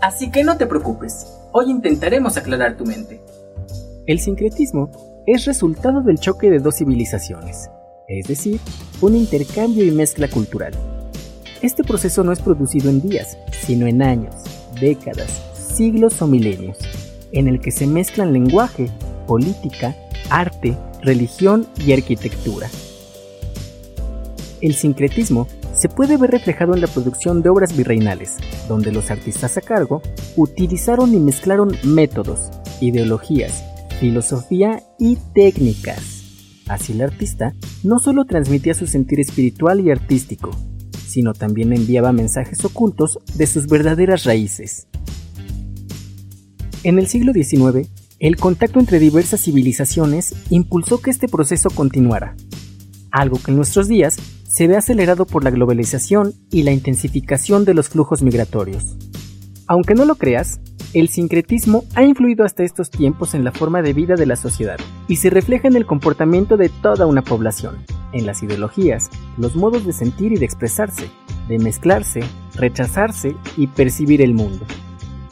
Así que no te preocupes, hoy intentaremos aclarar tu mente. El sincretismo es resultado del choque de dos civilizaciones, es decir, un intercambio y mezcla cultural. Este proceso no es producido en días, sino en años, décadas, siglos o milenios, en el que se mezclan lenguaje, política, arte, religión y arquitectura. El sincretismo se puede ver reflejado en la producción de obras virreinales, donde los artistas a cargo utilizaron y mezclaron métodos, ideologías, filosofía y técnicas. Así el artista no solo transmitía su sentir espiritual y artístico, sino también enviaba mensajes ocultos de sus verdaderas raíces. En el siglo XIX, el contacto entre diversas civilizaciones impulsó que este proceso continuara, algo que en nuestros días se ve acelerado por la globalización y la intensificación de los flujos migratorios. Aunque no lo creas, el sincretismo ha influido hasta estos tiempos en la forma de vida de la sociedad y se refleja en el comportamiento de toda una población, en las ideologías, los modos de sentir y de expresarse, de mezclarse, rechazarse y percibir el mundo,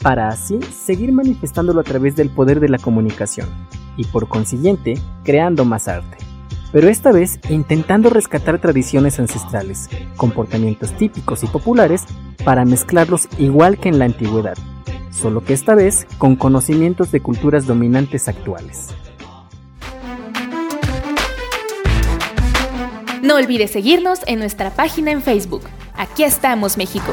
para así seguir manifestándolo a través del poder de la comunicación y por consiguiente creando más arte. Pero esta vez intentando rescatar tradiciones ancestrales, comportamientos típicos y populares para mezclarlos igual que en la antigüedad, solo que esta vez con conocimientos de culturas dominantes actuales. No olvides seguirnos en nuestra página en Facebook. Aquí estamos, México.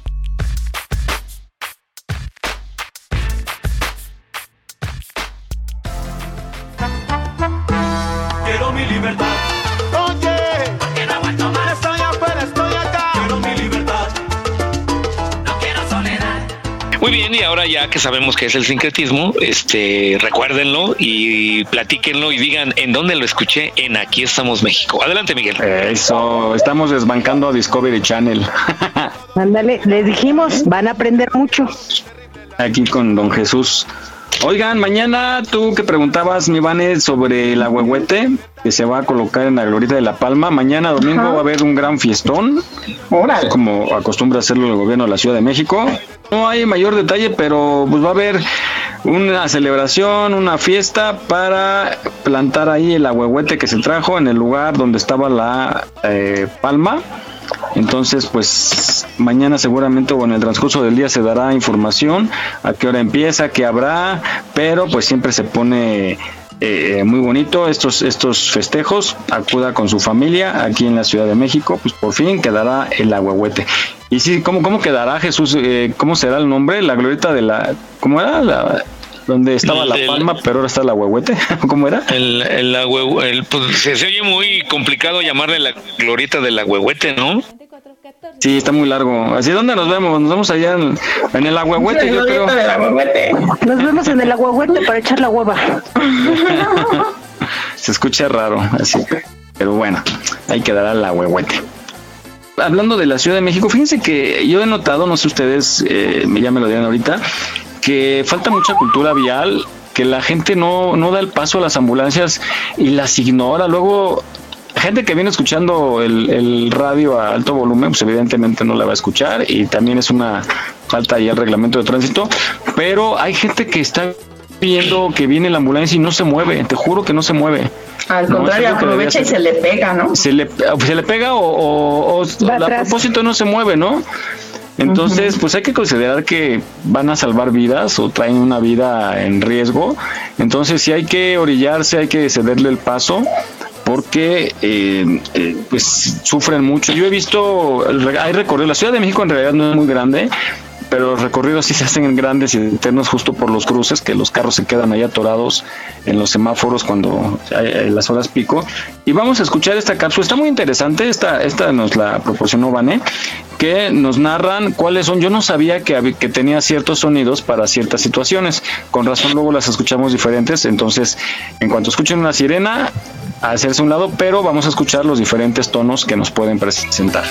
Y ahora ya que sabemos qué es el sincretismo, este, recuérdenlo y platíquenlo y digan en dónde lo escuché en Aquí estamos México. Adelante, Miguel. Eso, estamos desbancando a Discovery Channel. Ándale, les dijimos, van a aprender mucho. Aquí con don Jesús. Oigan, mañana tú que preguntabas, mi Vane, sobre el agüehuete que se va a colocar en la Glorita de la Palma. Mañana domingo va a haber un gran fiestón, como acostumbra hacerlo el gobierno de la Ciudad de México. No hay mayor detalle, pero pues va a haber una celebración, una fiesta para plantar ahí el agüehuete que se trajo en el lugar donde estaba la eh, palma. Entonces, pues mañana seguramente o en el transcurso del día se dará información a qué hora empieza, qué habrá, pero pues siempre se pone eh, muy bonito estos estos festejos. Acuda con su familia aquí en la Ciudad de México, pues por fin quedará el agüehuete. Y sí, ¿cómo, cómo quedará Jesús? Eh, ¿Cómo será el nombre? La glorieta de la... ¿Cómo era? La, donde estaba la El- palma, pero ahora está el agüehuete. ¿Cómo era? El, el, el- pues, se, se oye muy complicado llamarle la glorieta del agüehuete, ¿no? Sí, está muy largo. Así, ¿dónde nos vemos? Nos vemos allá en, en el agüehuete, yo creo. Nos vemos en el agüehuete para echar la hueva. Se escucha raro, así. Pero bueno, ahí quedará el agüehuete. Hablando de la Ciudad de México, fíjense que yo he notado, no sé ustedes, eh, ya me lo dirán ahorita, que falta mucha cultura vial, que la gente no, no da el paso a las ambulancias y las ignora. Luego, gente que viene escuchando el, el radio a alto volumen, pues evidentemente no la va a escuchar y también es una falta ahí al reglamento de tránsito, pero hay gente que está viendo que viene la ambulancia y no se mueve, te juro que no se mueve. Al contrario, aprovecha y se le pega, ¿no? Se le, se le pega o, o- a propósito no se mueve, ¿no? Entonces, pues hay que considerar que van a salvar vidas o traen una vida en riesgo. Entonces, si hay que orillarse, hay que cederle el paso porque eh, eh, pues sufren mucho. Yo he visto, hay recorridos, la Ciudad de México en realidad no es muy grande, pero los recorridos sí se hacen grandes y eternos justo por los cruces, que los carros se quedan ahí atorados en los semáforos cuando las horas pico. Y vamos a escuchar esta cápsula, está muy interesante, esta, esta nos la proporcionó Vané, que nos narran cuáles son, yo no sabía que, que tenía ciertos sonidos para ciertas situaciones, con razón luego las escuchamos diferentes, entonces en cuanto escuchen una sirena, hacerse un lado, pero vamos a escuchar los diferentes tonos que nos pueden presentar.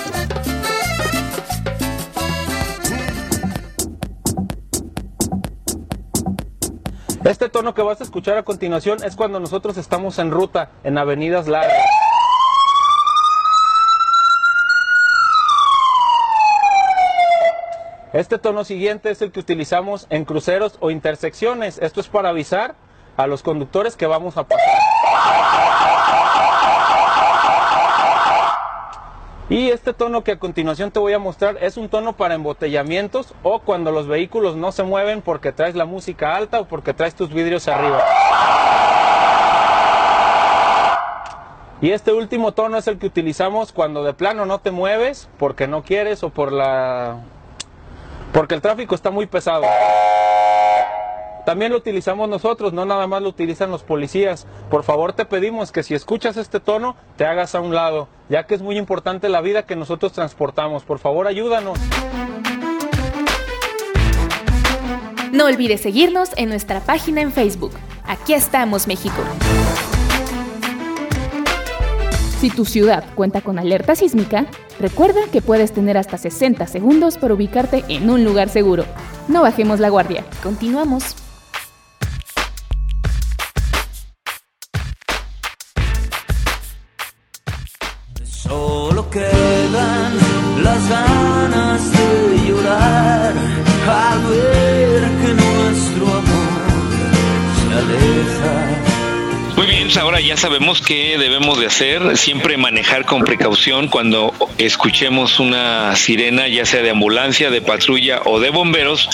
Este tono que vas a escuchar a continuación es cuando nosotros estamos en ruta, en avenidas largas. Este tono siguiente es el que utilizamos en cruceros o intersecciones. Esto es para avisar a los conductores que vamos a pasar. Y este tono que a continuación te voy a mostrar es un tono para embotellamientos o cuando los vehículos no se mueven porque traes la música alta o porque traes tus vidrios arriba. Y este último tono es el que utilizamos cuando de plano no te mueves porque no quieres o por la porque el tráfico está muy pesado. También lo utilizamos nosotros, no nada más lo utilizan los policías. Por favor te pedimos que si escuchas este tono te hagas a un lado, ya que es muy importante la vida que nosotros transportamos. Por favor ayúdanos. No olvides seguirnos en nuestra página en Facebook. Aquí estamos, México. Si tu ciudad cuenta con alerta sísmica, recuerda que puedes tener hasta 60 segundos para ubicarte en un lugar seguro. No bajemos la guardia. Continuamos. Las ganas de llorar al ver que nuestro amor se aleja. Muy bien, ahora ya sabemos qué debemos de hacer, siempre manejar con precaución cuando escuchemos una sirena, ya sea de ambulancia, de patrulla o de bomberos,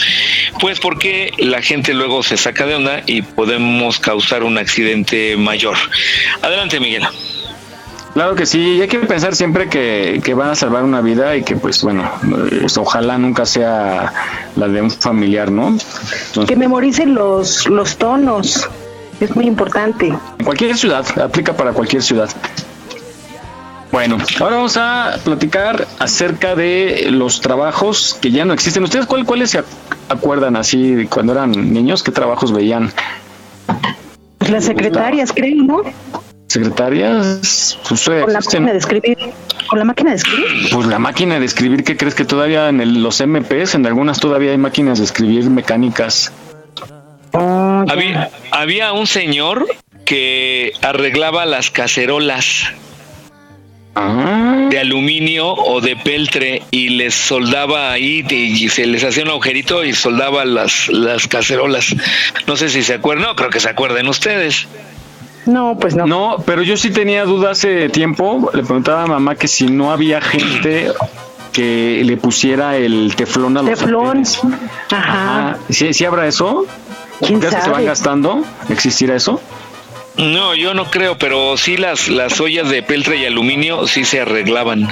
pues porque la gente luego se saca de onda y podemos causar un accidente mayor. Adelante, Miguel. Claro que sí, y hay que pensar siempre que, que van a salvar una vida y que pues bueno, eh, ojalá nunca sea la de un familiar, ¿no? Entonces, Que memoricen los, los tonos. Es muy importante. en cualquier ciudad, aplica para cualquier ciudad. Bueno, ahora vamos a platicar acerca de los trabajos que ya no existen. ¿Ustedes cuál, cuáles se ac- acuerdan así de cuando eran niños? ¿Qué trabajos veían? Pues las secretarias, creo, ¿no? ¿Secretarias? Pues, eh, Con la existen. máquina de escribir. Con la máquina de escribir. Pues la máquina de escribir, ¿qué crees que todavía en el- los MPs, en algunas todavía hay máquinas de escribir mecánicas? Había, había un señor que arreglaba las cacerolas de aluminio o de peltre y les soldaba ahí y se les hacía un agujerito y soldaba las, las cacerolas. No sé si se acuerdan, no creo que se acuerden ustedes. No, pues no. No, pero yo sí tenía duda hace tiempo. Le preguntaba a mamá que si no había gente que le pusiera el teflón a los Teflón. sartenes. Ajá. ¿sí, sí habrá eso? ¿Quién ¿Crees que se van sabe? gastando? ¿Existirá eso? No, yo no creo, pero sí las, las ollas de peltre y aluminio sí se arreglaban.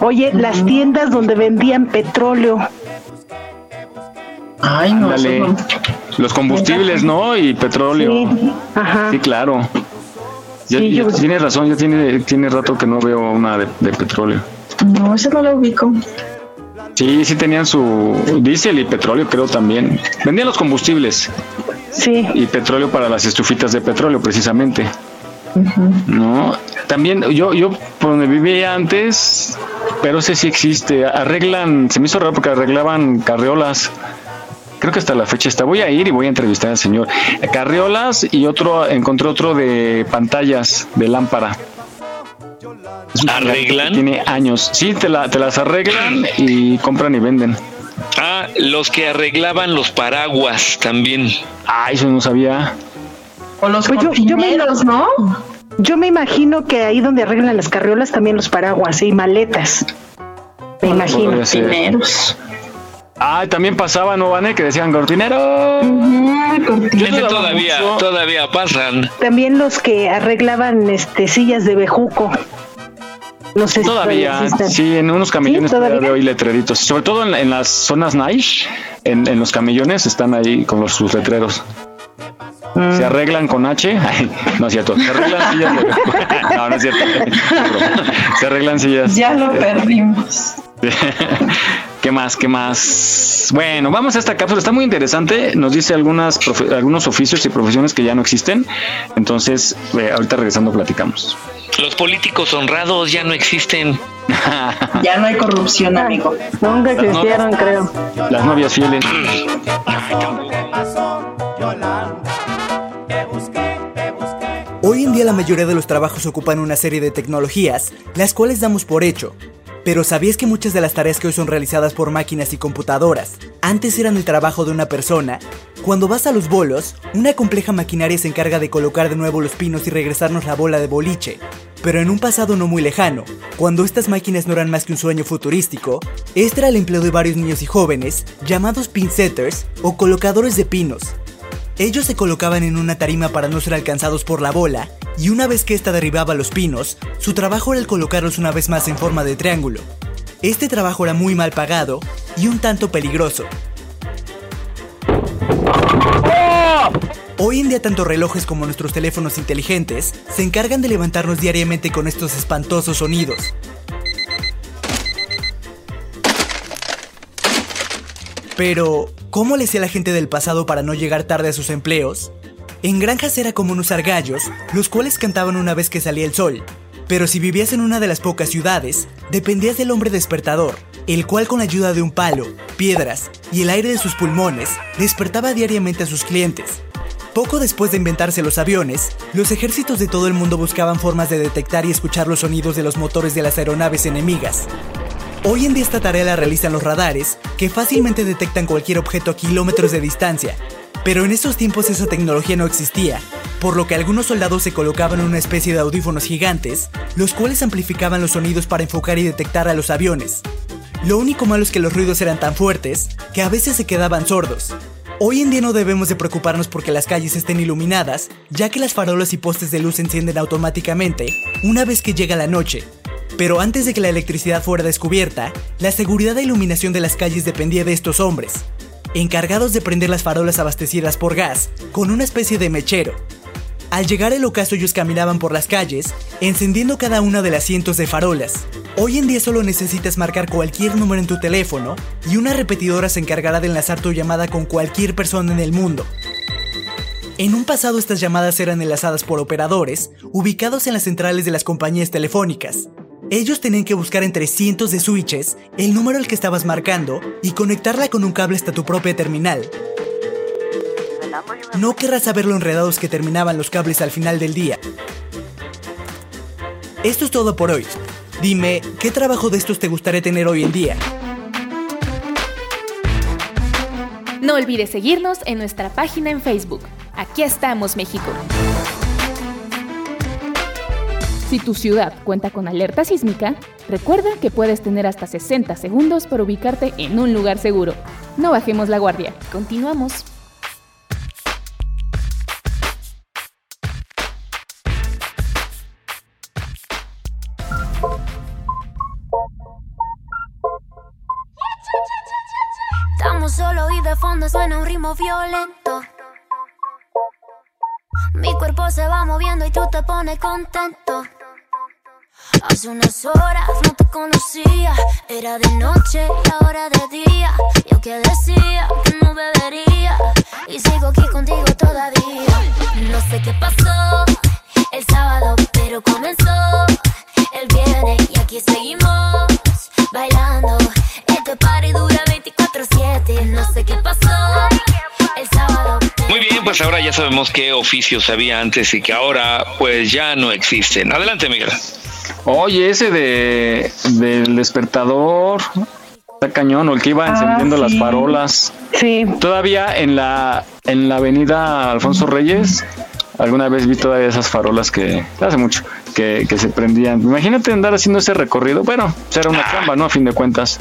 Oye, las tiendas donde vendían petróleo. Ay, no. Los combustibles, ¿no? Y petróleo. Sí, ajá. Sí, claro. Ya, Sí, ya yo- Tiene razón, ya tiene, tiene rato que no veo una de, de petróleo. No, ese no lo ubico. Sí, sí tenían su diésel y petróleo, creo también. Vendían los combustibles. Sí. Y petróleo para las estufitas de petróleo, precisamente. No, también yo, yo por donde vivía antes, pero ese sí existe. Arreglan, se me hizo raro porque arreglaban carriolas. Creo que hasta la fecha está. Voy a ir y voy a entrevistar al señor. Carriolas y otro, encontré otro de pantallas de lámpara. ¿Arreglan? Tiene años. Sí, te, la- te las arreglan y compran y venden. Ah, los que arreglaban los paraguas también. Ah, eso no sabía. O los Pues yo- yo me- ¿no? Yo me imagino que ahí donde arreglan las carriolas también los paraguas y maletas. Me imagino. Cortineros. Ah, también pasaba, ¿no, Vane? Que decían cortinero. Todavía, todavía pasan. También los que arreglaban este sillas de bejuco. No sé si Todavía, existen. sí, en unos camellones ¿Sí? todavía veo ahí letreritos. Sobre todo en, en las zonas niche, en, en los camellones están ahí con los, sus letreros. Mm. Se arreglan con H. Ay, no es cierto. Se arreglan sillas de... No, no es cierto. Se arreglan sillas. Ya lo perdimos. ¿Qué más? ¿Qué más? Bueno, vamos a esta cápsula. Está muy interesante. Nos dice algunas algunos oficios y profesiones que ya no existen. Entonces, eh, ahorita regresando platicamos. Los políticos honrados ya no existen. Ya no hay corrupción, amigo. Nunca existieron, creo. Las novias fieles. Hoy en día la mayoría de los trabajos ocupan una serie de tecnologías, las cuales damos por hecho. Pero ¿sabías que muchas de las tareas que hoy son realizadas por máquinas y computadoras antes eran el trabajo de una persona? Cuando vas a los bolos, una compleja maquinaria se encarga de colocar de nuevo los pinos y regresarnos la bola de boliche. Pero en un pasado no muy lejano, cuando estas máquinas no eran más que un sueño futurístico, este era el empleo de varios niños y jóvenes llamados pinsetters o colocadores de pinos. Ellos se colocaban en una tarima para no ser alcanzados por la bola, y una vez que ésta derribaba los pinos, su trabajo era el colocarlos una vez más en forma de triángulo. Este trabajo era muy mal pagado y un tanto peligroso. Hoy en día tanto relojes como nuestros teléfonos inteligentes se encargan de levantarnos diariamente con estos espantosos sonidos. Pero, ¿cómo le hacía la gente del pasado para no llegar tarde a sus empleos? En granjas era común usar gallos, los cuales cantaban una vez que salía el sol. Pero si vivías en una de las pocas ciudades, dependías del hombre despertador, el cual con la ayuda de un palo, piedras y el aire de sus pulmones, despertaba diariamente a sus clientes. Poco después de inventarse los aviones, los ejércitos de todo el mundo buscaban formas de detectar y escuchar los sonidos de los motores de las aeronaves enemigas. Hoy en día esta tarea la realizan los radares, que fácilmente detectan cualquier objeto a kilómetros de distancia. Pero en esos tiempos esa tecnología no existía, por lo que algunos soldados se colocaban una especie de audífonos gigantes, los cuales amplificaban los sonidos para enfocar y detectar a los aviones. Lo único malo es que los ruidos eran tan fuertes que a veces se quedaban sordos. Hoy en día no debemos de preocuparnos porque las calles estén iluminadas, ya que las farolas y postes de luz se encienden automáticamente una vez que llega la noche. Pero antes de que la electricidad fuera descubierta, la seguridad e iluminación de las calles dependía de estos hombres, encargados de prender las farolas abastecidas por gas con una especie de mechero. Al llegar el ocaso ellos caminaban por las calles, encendiendo cada una de las cientos de farolas. Hoy en día solo necesitas marcar cualquier número en tu teléfono y una repetidora se encargará de enlazar tu llamada con cualquier persona en el mundo. En un pasado estas llamadas eran enlazadas por operadores ubicados en las centrales de las compañías telefónicas. Ellos tenían que buscar entre cientos de switches el número al que estabas marcando y conectarla con un cable hasta tu propia terminal. No querrás saber lo enredados que terminaban los cables al final del día. Esto es todo por hoy. Dime, ¿qué trabajo de estos te gustaría tener hoy en día? No olvides seguirnos en nuestra página en Facebook. Aquí estamos, México. Si tu ciudad cuenta con alerta sísmica, recuerda que puedes tener hasta 60 segundos para ubicarte en un lugar seguro. No bajemos la guardia. Continuamos. Estamos solo y de fondo suena un ritmo violento. Mi cuerpo se va moviendo y tú te pones contento. Hace unas horas no te conocía, era de noche y ahora de día. Yo que decía que no bebería y sigo aquí contigo todavía. No sé qué pasó el sábado, pero comenzó el viernes y aquí seguimos bailando. Este party dura 24/7, no sé qué pasó el sábado. Muy bien, pues ahora ya sabemos qué oficios había antes y que ahora pues ya no existen. Adelante, Miguel. Oye, ese de del despertador está cañón, o el que iba Ah, encendiendo las farolas. Sí. Todavía en la en la avenida Alfonso Reyes, alguna vez vi todavía esas farolas que hace mucho que, que se prendían. Imagínate andar haciendo ese recorrido. Bueno, será una chamba, ¿no? A fin de cuentas.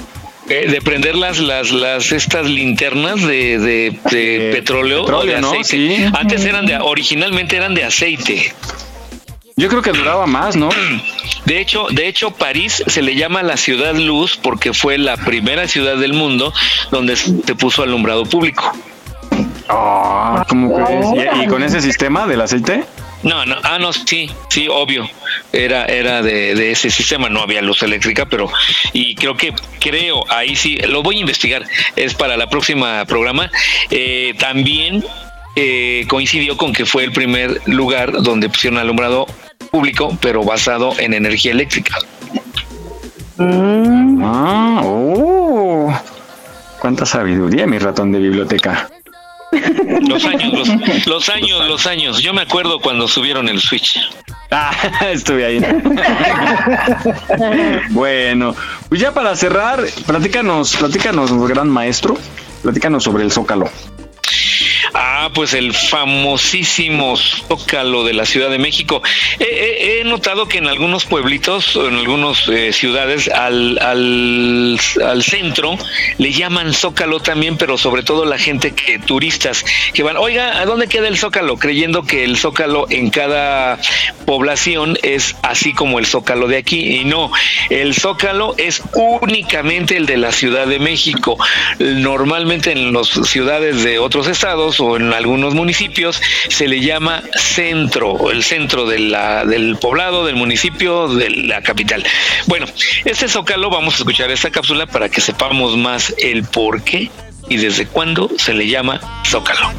Eh, de prender las, las, las estas linternas de, de, de petróleo, o de ¿no? Sí. Antes eran de, originalmente eran de aceite. Yo creo que duraba más, ¿no? De hecho, de hecho, París se le llama la ciudad luz porque fue la primera ciudad del mundo donde se puso alumbrado público. Ah, ¿cómo crees? ¿Y, y con ese sistema del aceite? No, no, ah, no, sí, sí, obvio. Era, era de, de ese sistema, no había luz eléctrica, pero, y creo que, creo, ahí sí, lo voy a investigar, es para la próxima programa. Eh, también eh, coincidió con que fue el primer lugar donde pusieron alumbrado público, pero basado en energía eléctrica. Ah, oh. Cuánta sabiduría, mi ratón de biblioteca. Los años, los, los años, los años. Yo me acuerdo cuando subieron el Switch. Ah, estuve ahí. bueno, pues ya para cerrar, platícanos, platícanos, gran maestro, platícanos sobre el Zócalo. Ah, pues el famosísimo Zócalo de la Ciudad de México. He, he- he notado que en algunos pueblitos, en algunas eh, ciudades, al, al, al centro le llaman Zócalo también, pero sobre todo la gente que turistas que van, oiga, ¿a dónde queda el Zócalo? Creyendo que el Zócalo en cada población es así como el Zócalo de aquí. Y no, el Zócalo es únicamente el de la Ciudad de México. Normalmente en las ciudades de otros estados o en algunos municipios se le llama centro, el centro del poblado, del municipio, de la capital. Bueno, este Zócalo, vamos a escuchar esta cápsula para que sepamos más el por qué y desde cuándo se le llama Zócalo.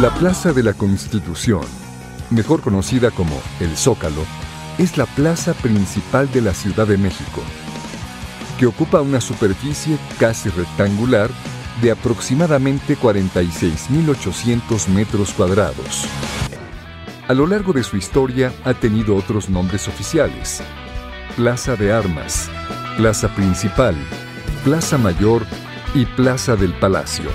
La Plaza de la Constitución, mejor conocida como el Zócalo, es la plaza principal de la Ciudad de México, ocupa una superficie casi rectangular de aproximadamente 46.800 metros cuadrados. A lo largo de su historia ha tenido otros nombres oficiales. Plaza de Armas, Plaza Principal, Plaza Mayor y Plaza del Palacio.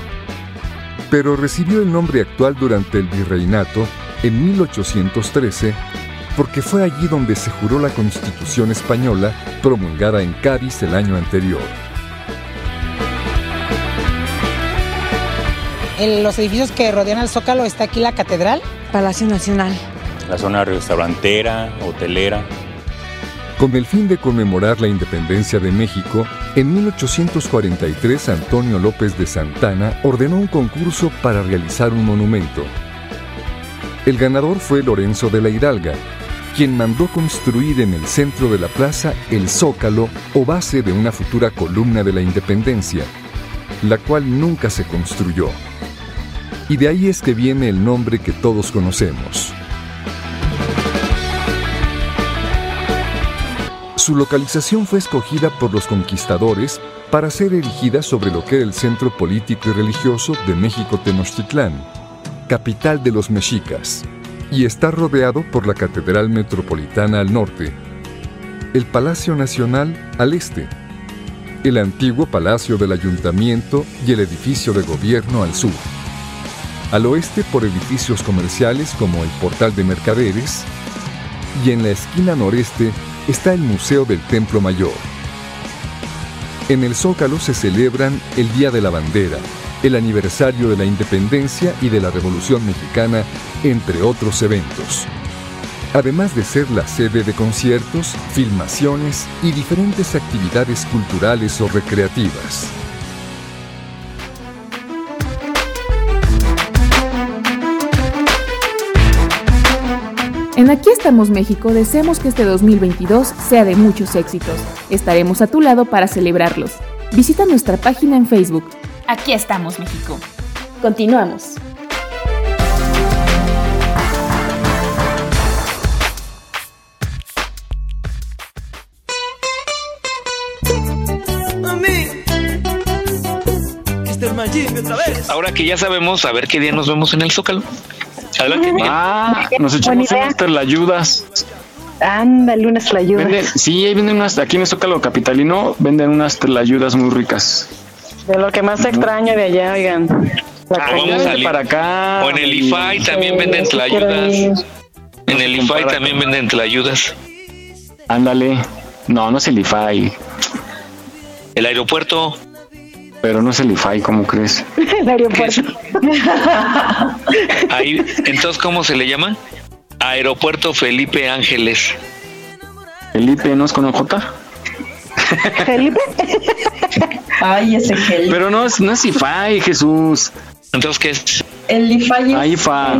Pero recibió el nombre actual durante el virreinato en 1813 porque fue allí donde se juró la Constitución española promulgada en Cádiz el año anterior. En los edificios que rodean al Zócalo está aquí la Catedral. Palacio Nacional. La zona restaurantera, hotelera. Con el fin de conmemorar la independencia de México, en 1843 Antonio López de Santana ordenó un concurso para realizar un monumento. El ganador fue Lorenzo de la Hidalga, quien mandó construir en el centro de la plaza el zócalo o base de una futura columna de la independencia, la cual nunca se construyó. Y de ahí es que viene el nombre que todos conocemos. Su localización fue escogida por los conquistadores para ser erigida sobre lo que era el centro político y religioso de México Tenochtitlán, capital de los mexicas, y está rodeado por la Catedral Metropolitana al norte, el Palacio Nacional al este, el antiguo Palacio del Ayuntamiento y el edificio de gobierno al sur. Al oeste por edificios comerciales como el Portal de Mercaderes y en la esquina noreste está el Museo del Templo Mayor. En el Zócalo se celebran el Día de la Bandera, el aniversario de la Independencia y de la Revolución Mexicana, entre otros eventos. Además de ser la sede de conciertos, filmaciones y diferentes actividades culturales o recreativas. En Aquí estamos México deseamos que este 2022 sea de muchos éxitos. Estaremos a tu lado para celebrarlos. Visita nuestra página en Facebook. Aquí estamos México. Continuamos. Ahora que ya sabemos, a ver qué día nos vemos en el Zócalo. Adelante. Ah, nos echamos unas tlayudas. Ándale, unas tlayudas. Venden, sí, ahí venden unas, aquí en el Zócalo Capitalino venden unas tlayudas muy ricas. De lo que más extraño de allá, oigan. La Ah, vamos al para acá. O en el IFAI también venden tlayudas. En el IFAI también venden tlayudas. Ándale. No, no es el IFAI. El aeropuerto. Pero no es el IFAI, ¿cómo crees? El aeropuerto. Ahí, entonces, ¿cómo se le llama? Aeropuerto Felipe Ángeles. Felipe, ¿no es con OJ? Felipe. Ay, ese gel. Pero no es, no es IFAI, Jesús. Entonces, ¿qué es? El IFAI es- Ah, IFA.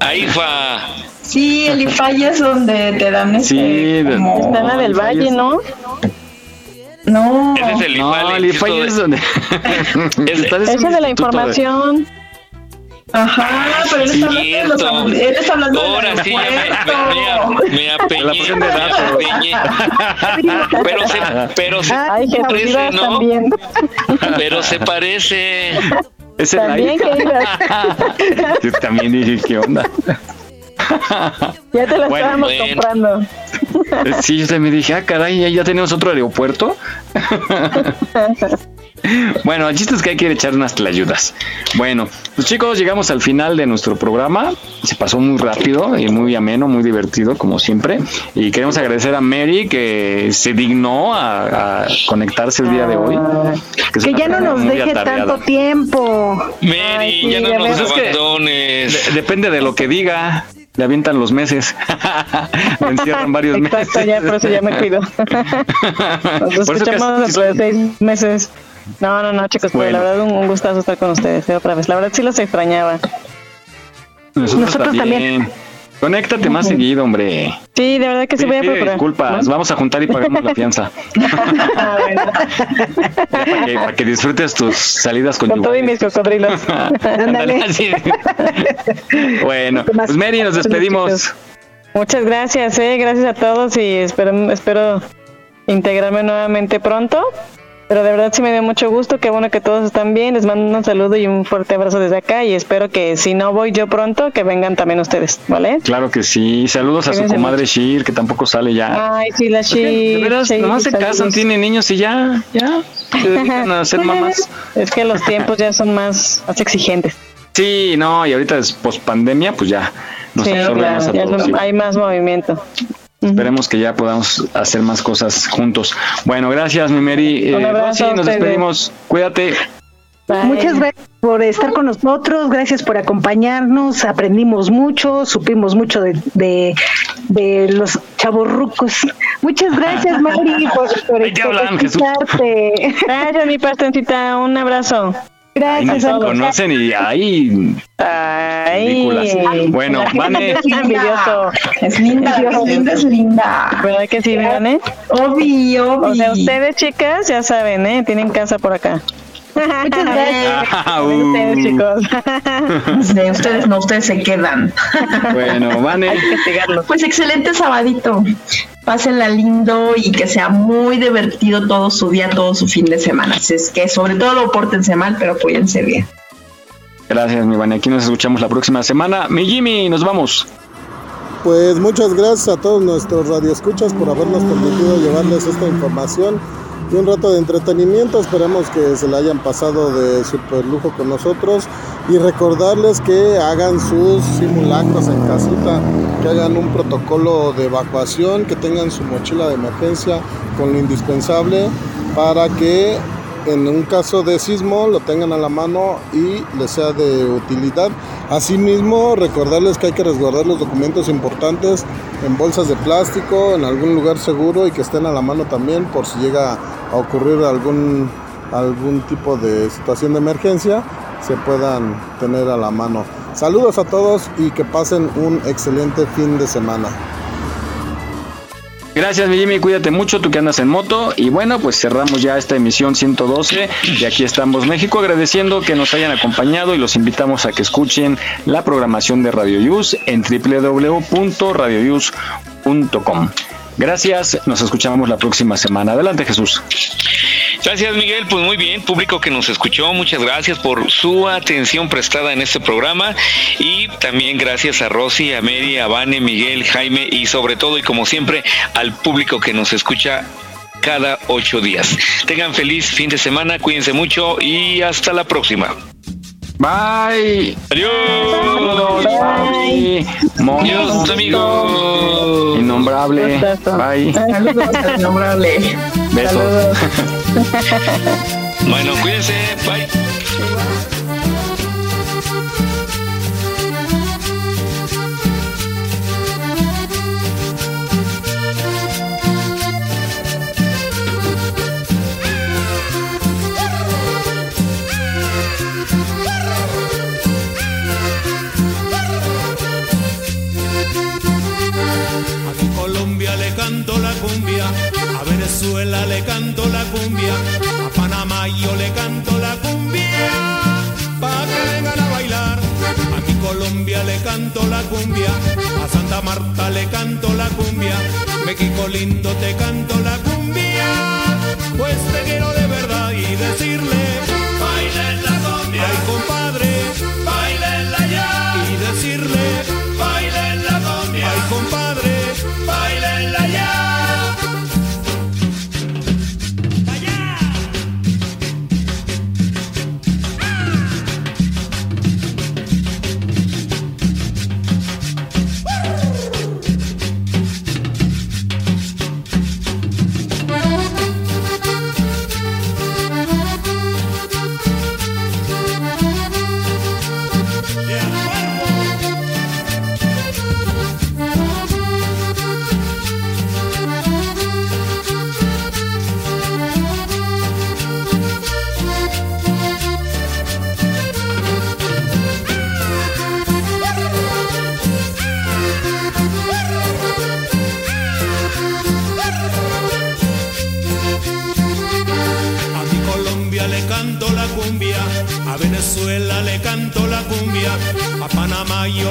AIFA. Sí, el IFAI es donde te dan este, Sí, de- como- Está en la del Valle, ¿no? No. Ese es el IFA. No, el IFAI es donde. Está Ese de la información. Ajá, pero él está hablando de los él está hablando Ahora sí, me, me, me, me apeñé. La porción de me datos. apeñé. Pero se, pero se Ay, parece, también. Pero se parece. Es el También aire. que ibas. Yo también dije, ¿qué onda? Ya te la Bueno, estábamos bueno. comprando. Sí, yo también dije, ah, caray, ¿ya- ya tenemos otro aeropuerto. Bueno, el chiste es que hay que echar unas tlayudas. Bueno, pues chicos, llegamos al final de nuestro programa. Se pasó muy rápido y muy ameno, muy divertido, como siempre. Y queremos agradecer a Mary que se dignó a, a conectarse el día de hoy. Que ya no nos deje atareada. tanto tiempo. Mary, Ay, sí, ya no ya nos ves. Es que- abandones. De- depende de lo que diga. Le avientan los meses. Le encierran varios meses. Exacto, ya, por eso ya me cuido. Nos escuchamos dentro de seis meses. No, no, no, chicos, pero Bueno. la verdad un, un gustazo estar con ustedes eh, otra vez. La verdad sí los extrañaba. Nosotros, Nosotros también. Conéctate más seguido, hombre. Sí, de verdad que sí voy a procurar. disculpas, ¿no? vamos a juntar y pagamos la fianza. Ah, para, que, para que disfrutes tus salidas con Con todo y mis cocodrilos. Ándale, así. bueno, pues Mary, nos despedimos. Muchas gracias, eh, gracias a todos y espero, espero integrarme nuevamente pronto. Pero de verdad sí me dio mucho gusto, qué bueno que todos están bien, les mando un saludo y un fuerte abrazo desde acá y espero que si no voy yo pronto, que vengan también ustedes, ¿vale? Claro que sí. Saludos a su comadre Shir, que tampoco sale ya. Ay, sí, la De Shi. veras, sí, nomás se saludos. casan, tienen niños y ya, ya. Se dedican a ser mamás. Es que los tiempos ya son más, más exigentes. Sí, no, y ahorita es post pandemia, pues ya nos Sí, absorbe claro, más a ya hay más movimiento. Esperemos que ya podamos hacer más cosas juntos. Bueno, gracias, mi Mary. Un Eh, Rosy, nos despedimos. Cuídate. Muchas gracias por estar con nosotros, gracias por acompañarnos, aprendimos mucho, supimos mucho de, de, de los chavorrucos. Muchas gracias, Mari, por, por, escucharte. Gracias, mi pastencita, un abrazo. Ahí Gracias, nos amiga. conocen y ahí. Ridículas. Bueno, Vane. envidioso. Es linda, es linda, es linda. ¿Verdad que sí, Vane? Obi, obi. O sea, ustedes, chicas, ya saben, ¿eh? Tienen casa por acá. Muchas gracias. Ah, Ustedes, uh. chicos. De ustedes no, ustedes se quedan. Bueno, Vane. Pues excelente sabadito. Pásenla lindo y que sea muy divertido todo su día, todo su fin de semana. Así es que sobre todo pórtense mal, pero cuídense bien. Gracias, mi Vane. Aquí nos escuchamos la próxima semana. Mi Jimmy, nos vamos. Pues muchas gracias a todos nuestros radioescuchas por habernos permitido llevarles esta información y un rato de entretenimiento. Esperamos que se la hayan pasado de super lujo con nosotros y recordarles que hagan sus simulacros en casita, que hagan un protocolo de evacuación, que tengan su mochila de emergencia con lo indispensable para que en un caso de sismo lo tengan a la mano y les sea de utilidad. Asimismo, recordarles que hay que resguardar los documentos importantes en bolsas de plástico, en algún lugar seguro y que estén a la mano también por si llega a ocurrir algún, algún tipo de situación de emergencia, se puedan tener a la mano. Saludos a todos y que pasen un excelente fin de semana. Gracias, mi Jimmy. Cuídate mucho, tú que andas en moto. Y bueno, pues cerramos ya esta emisión 112 de Aquí estamos México, agradeciendo que nos hayan acompañado y los invitamos a que escuchen la programación de Radio Yus en www.radioyus.com. Gracias, nos escuchamos la próxima semana. Adelante, Jesús. Gracias Miguel, pues muy bien, público que nos escuchó, muchas gracias por su atención prestada en este programa y también gracias a Rosy, a Mary, a Vane, Miguel, Jaime y sobre todo y como siempre al público que nos escucha cada ocho días. Tengan feliz fin de semana, cuídense mucho y hasta la próxima. Bye. Adiós. Bye. Mon- Adiós, amigos. Innombrable. Bye. Saludos al innombrable. Besos. Bueno, cuídense, bye. Venezuela le canto la cumbia, a Panamá yo le canto la cumbia, pa' que vengan a bailar. A mi Colombia le canto la cumbia, a Santa Marta le canto la cumbia, México lindo te canto la cumbia, pues te quiero de verdad y decirle, bailen la cumbia, ay compadre,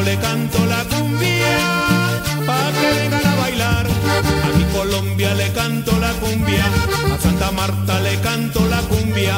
le canto la cumbia, pa' que vengan a bailar. A mi Colombia le canto la cumbia, a Santa Marta le canto la cumbia,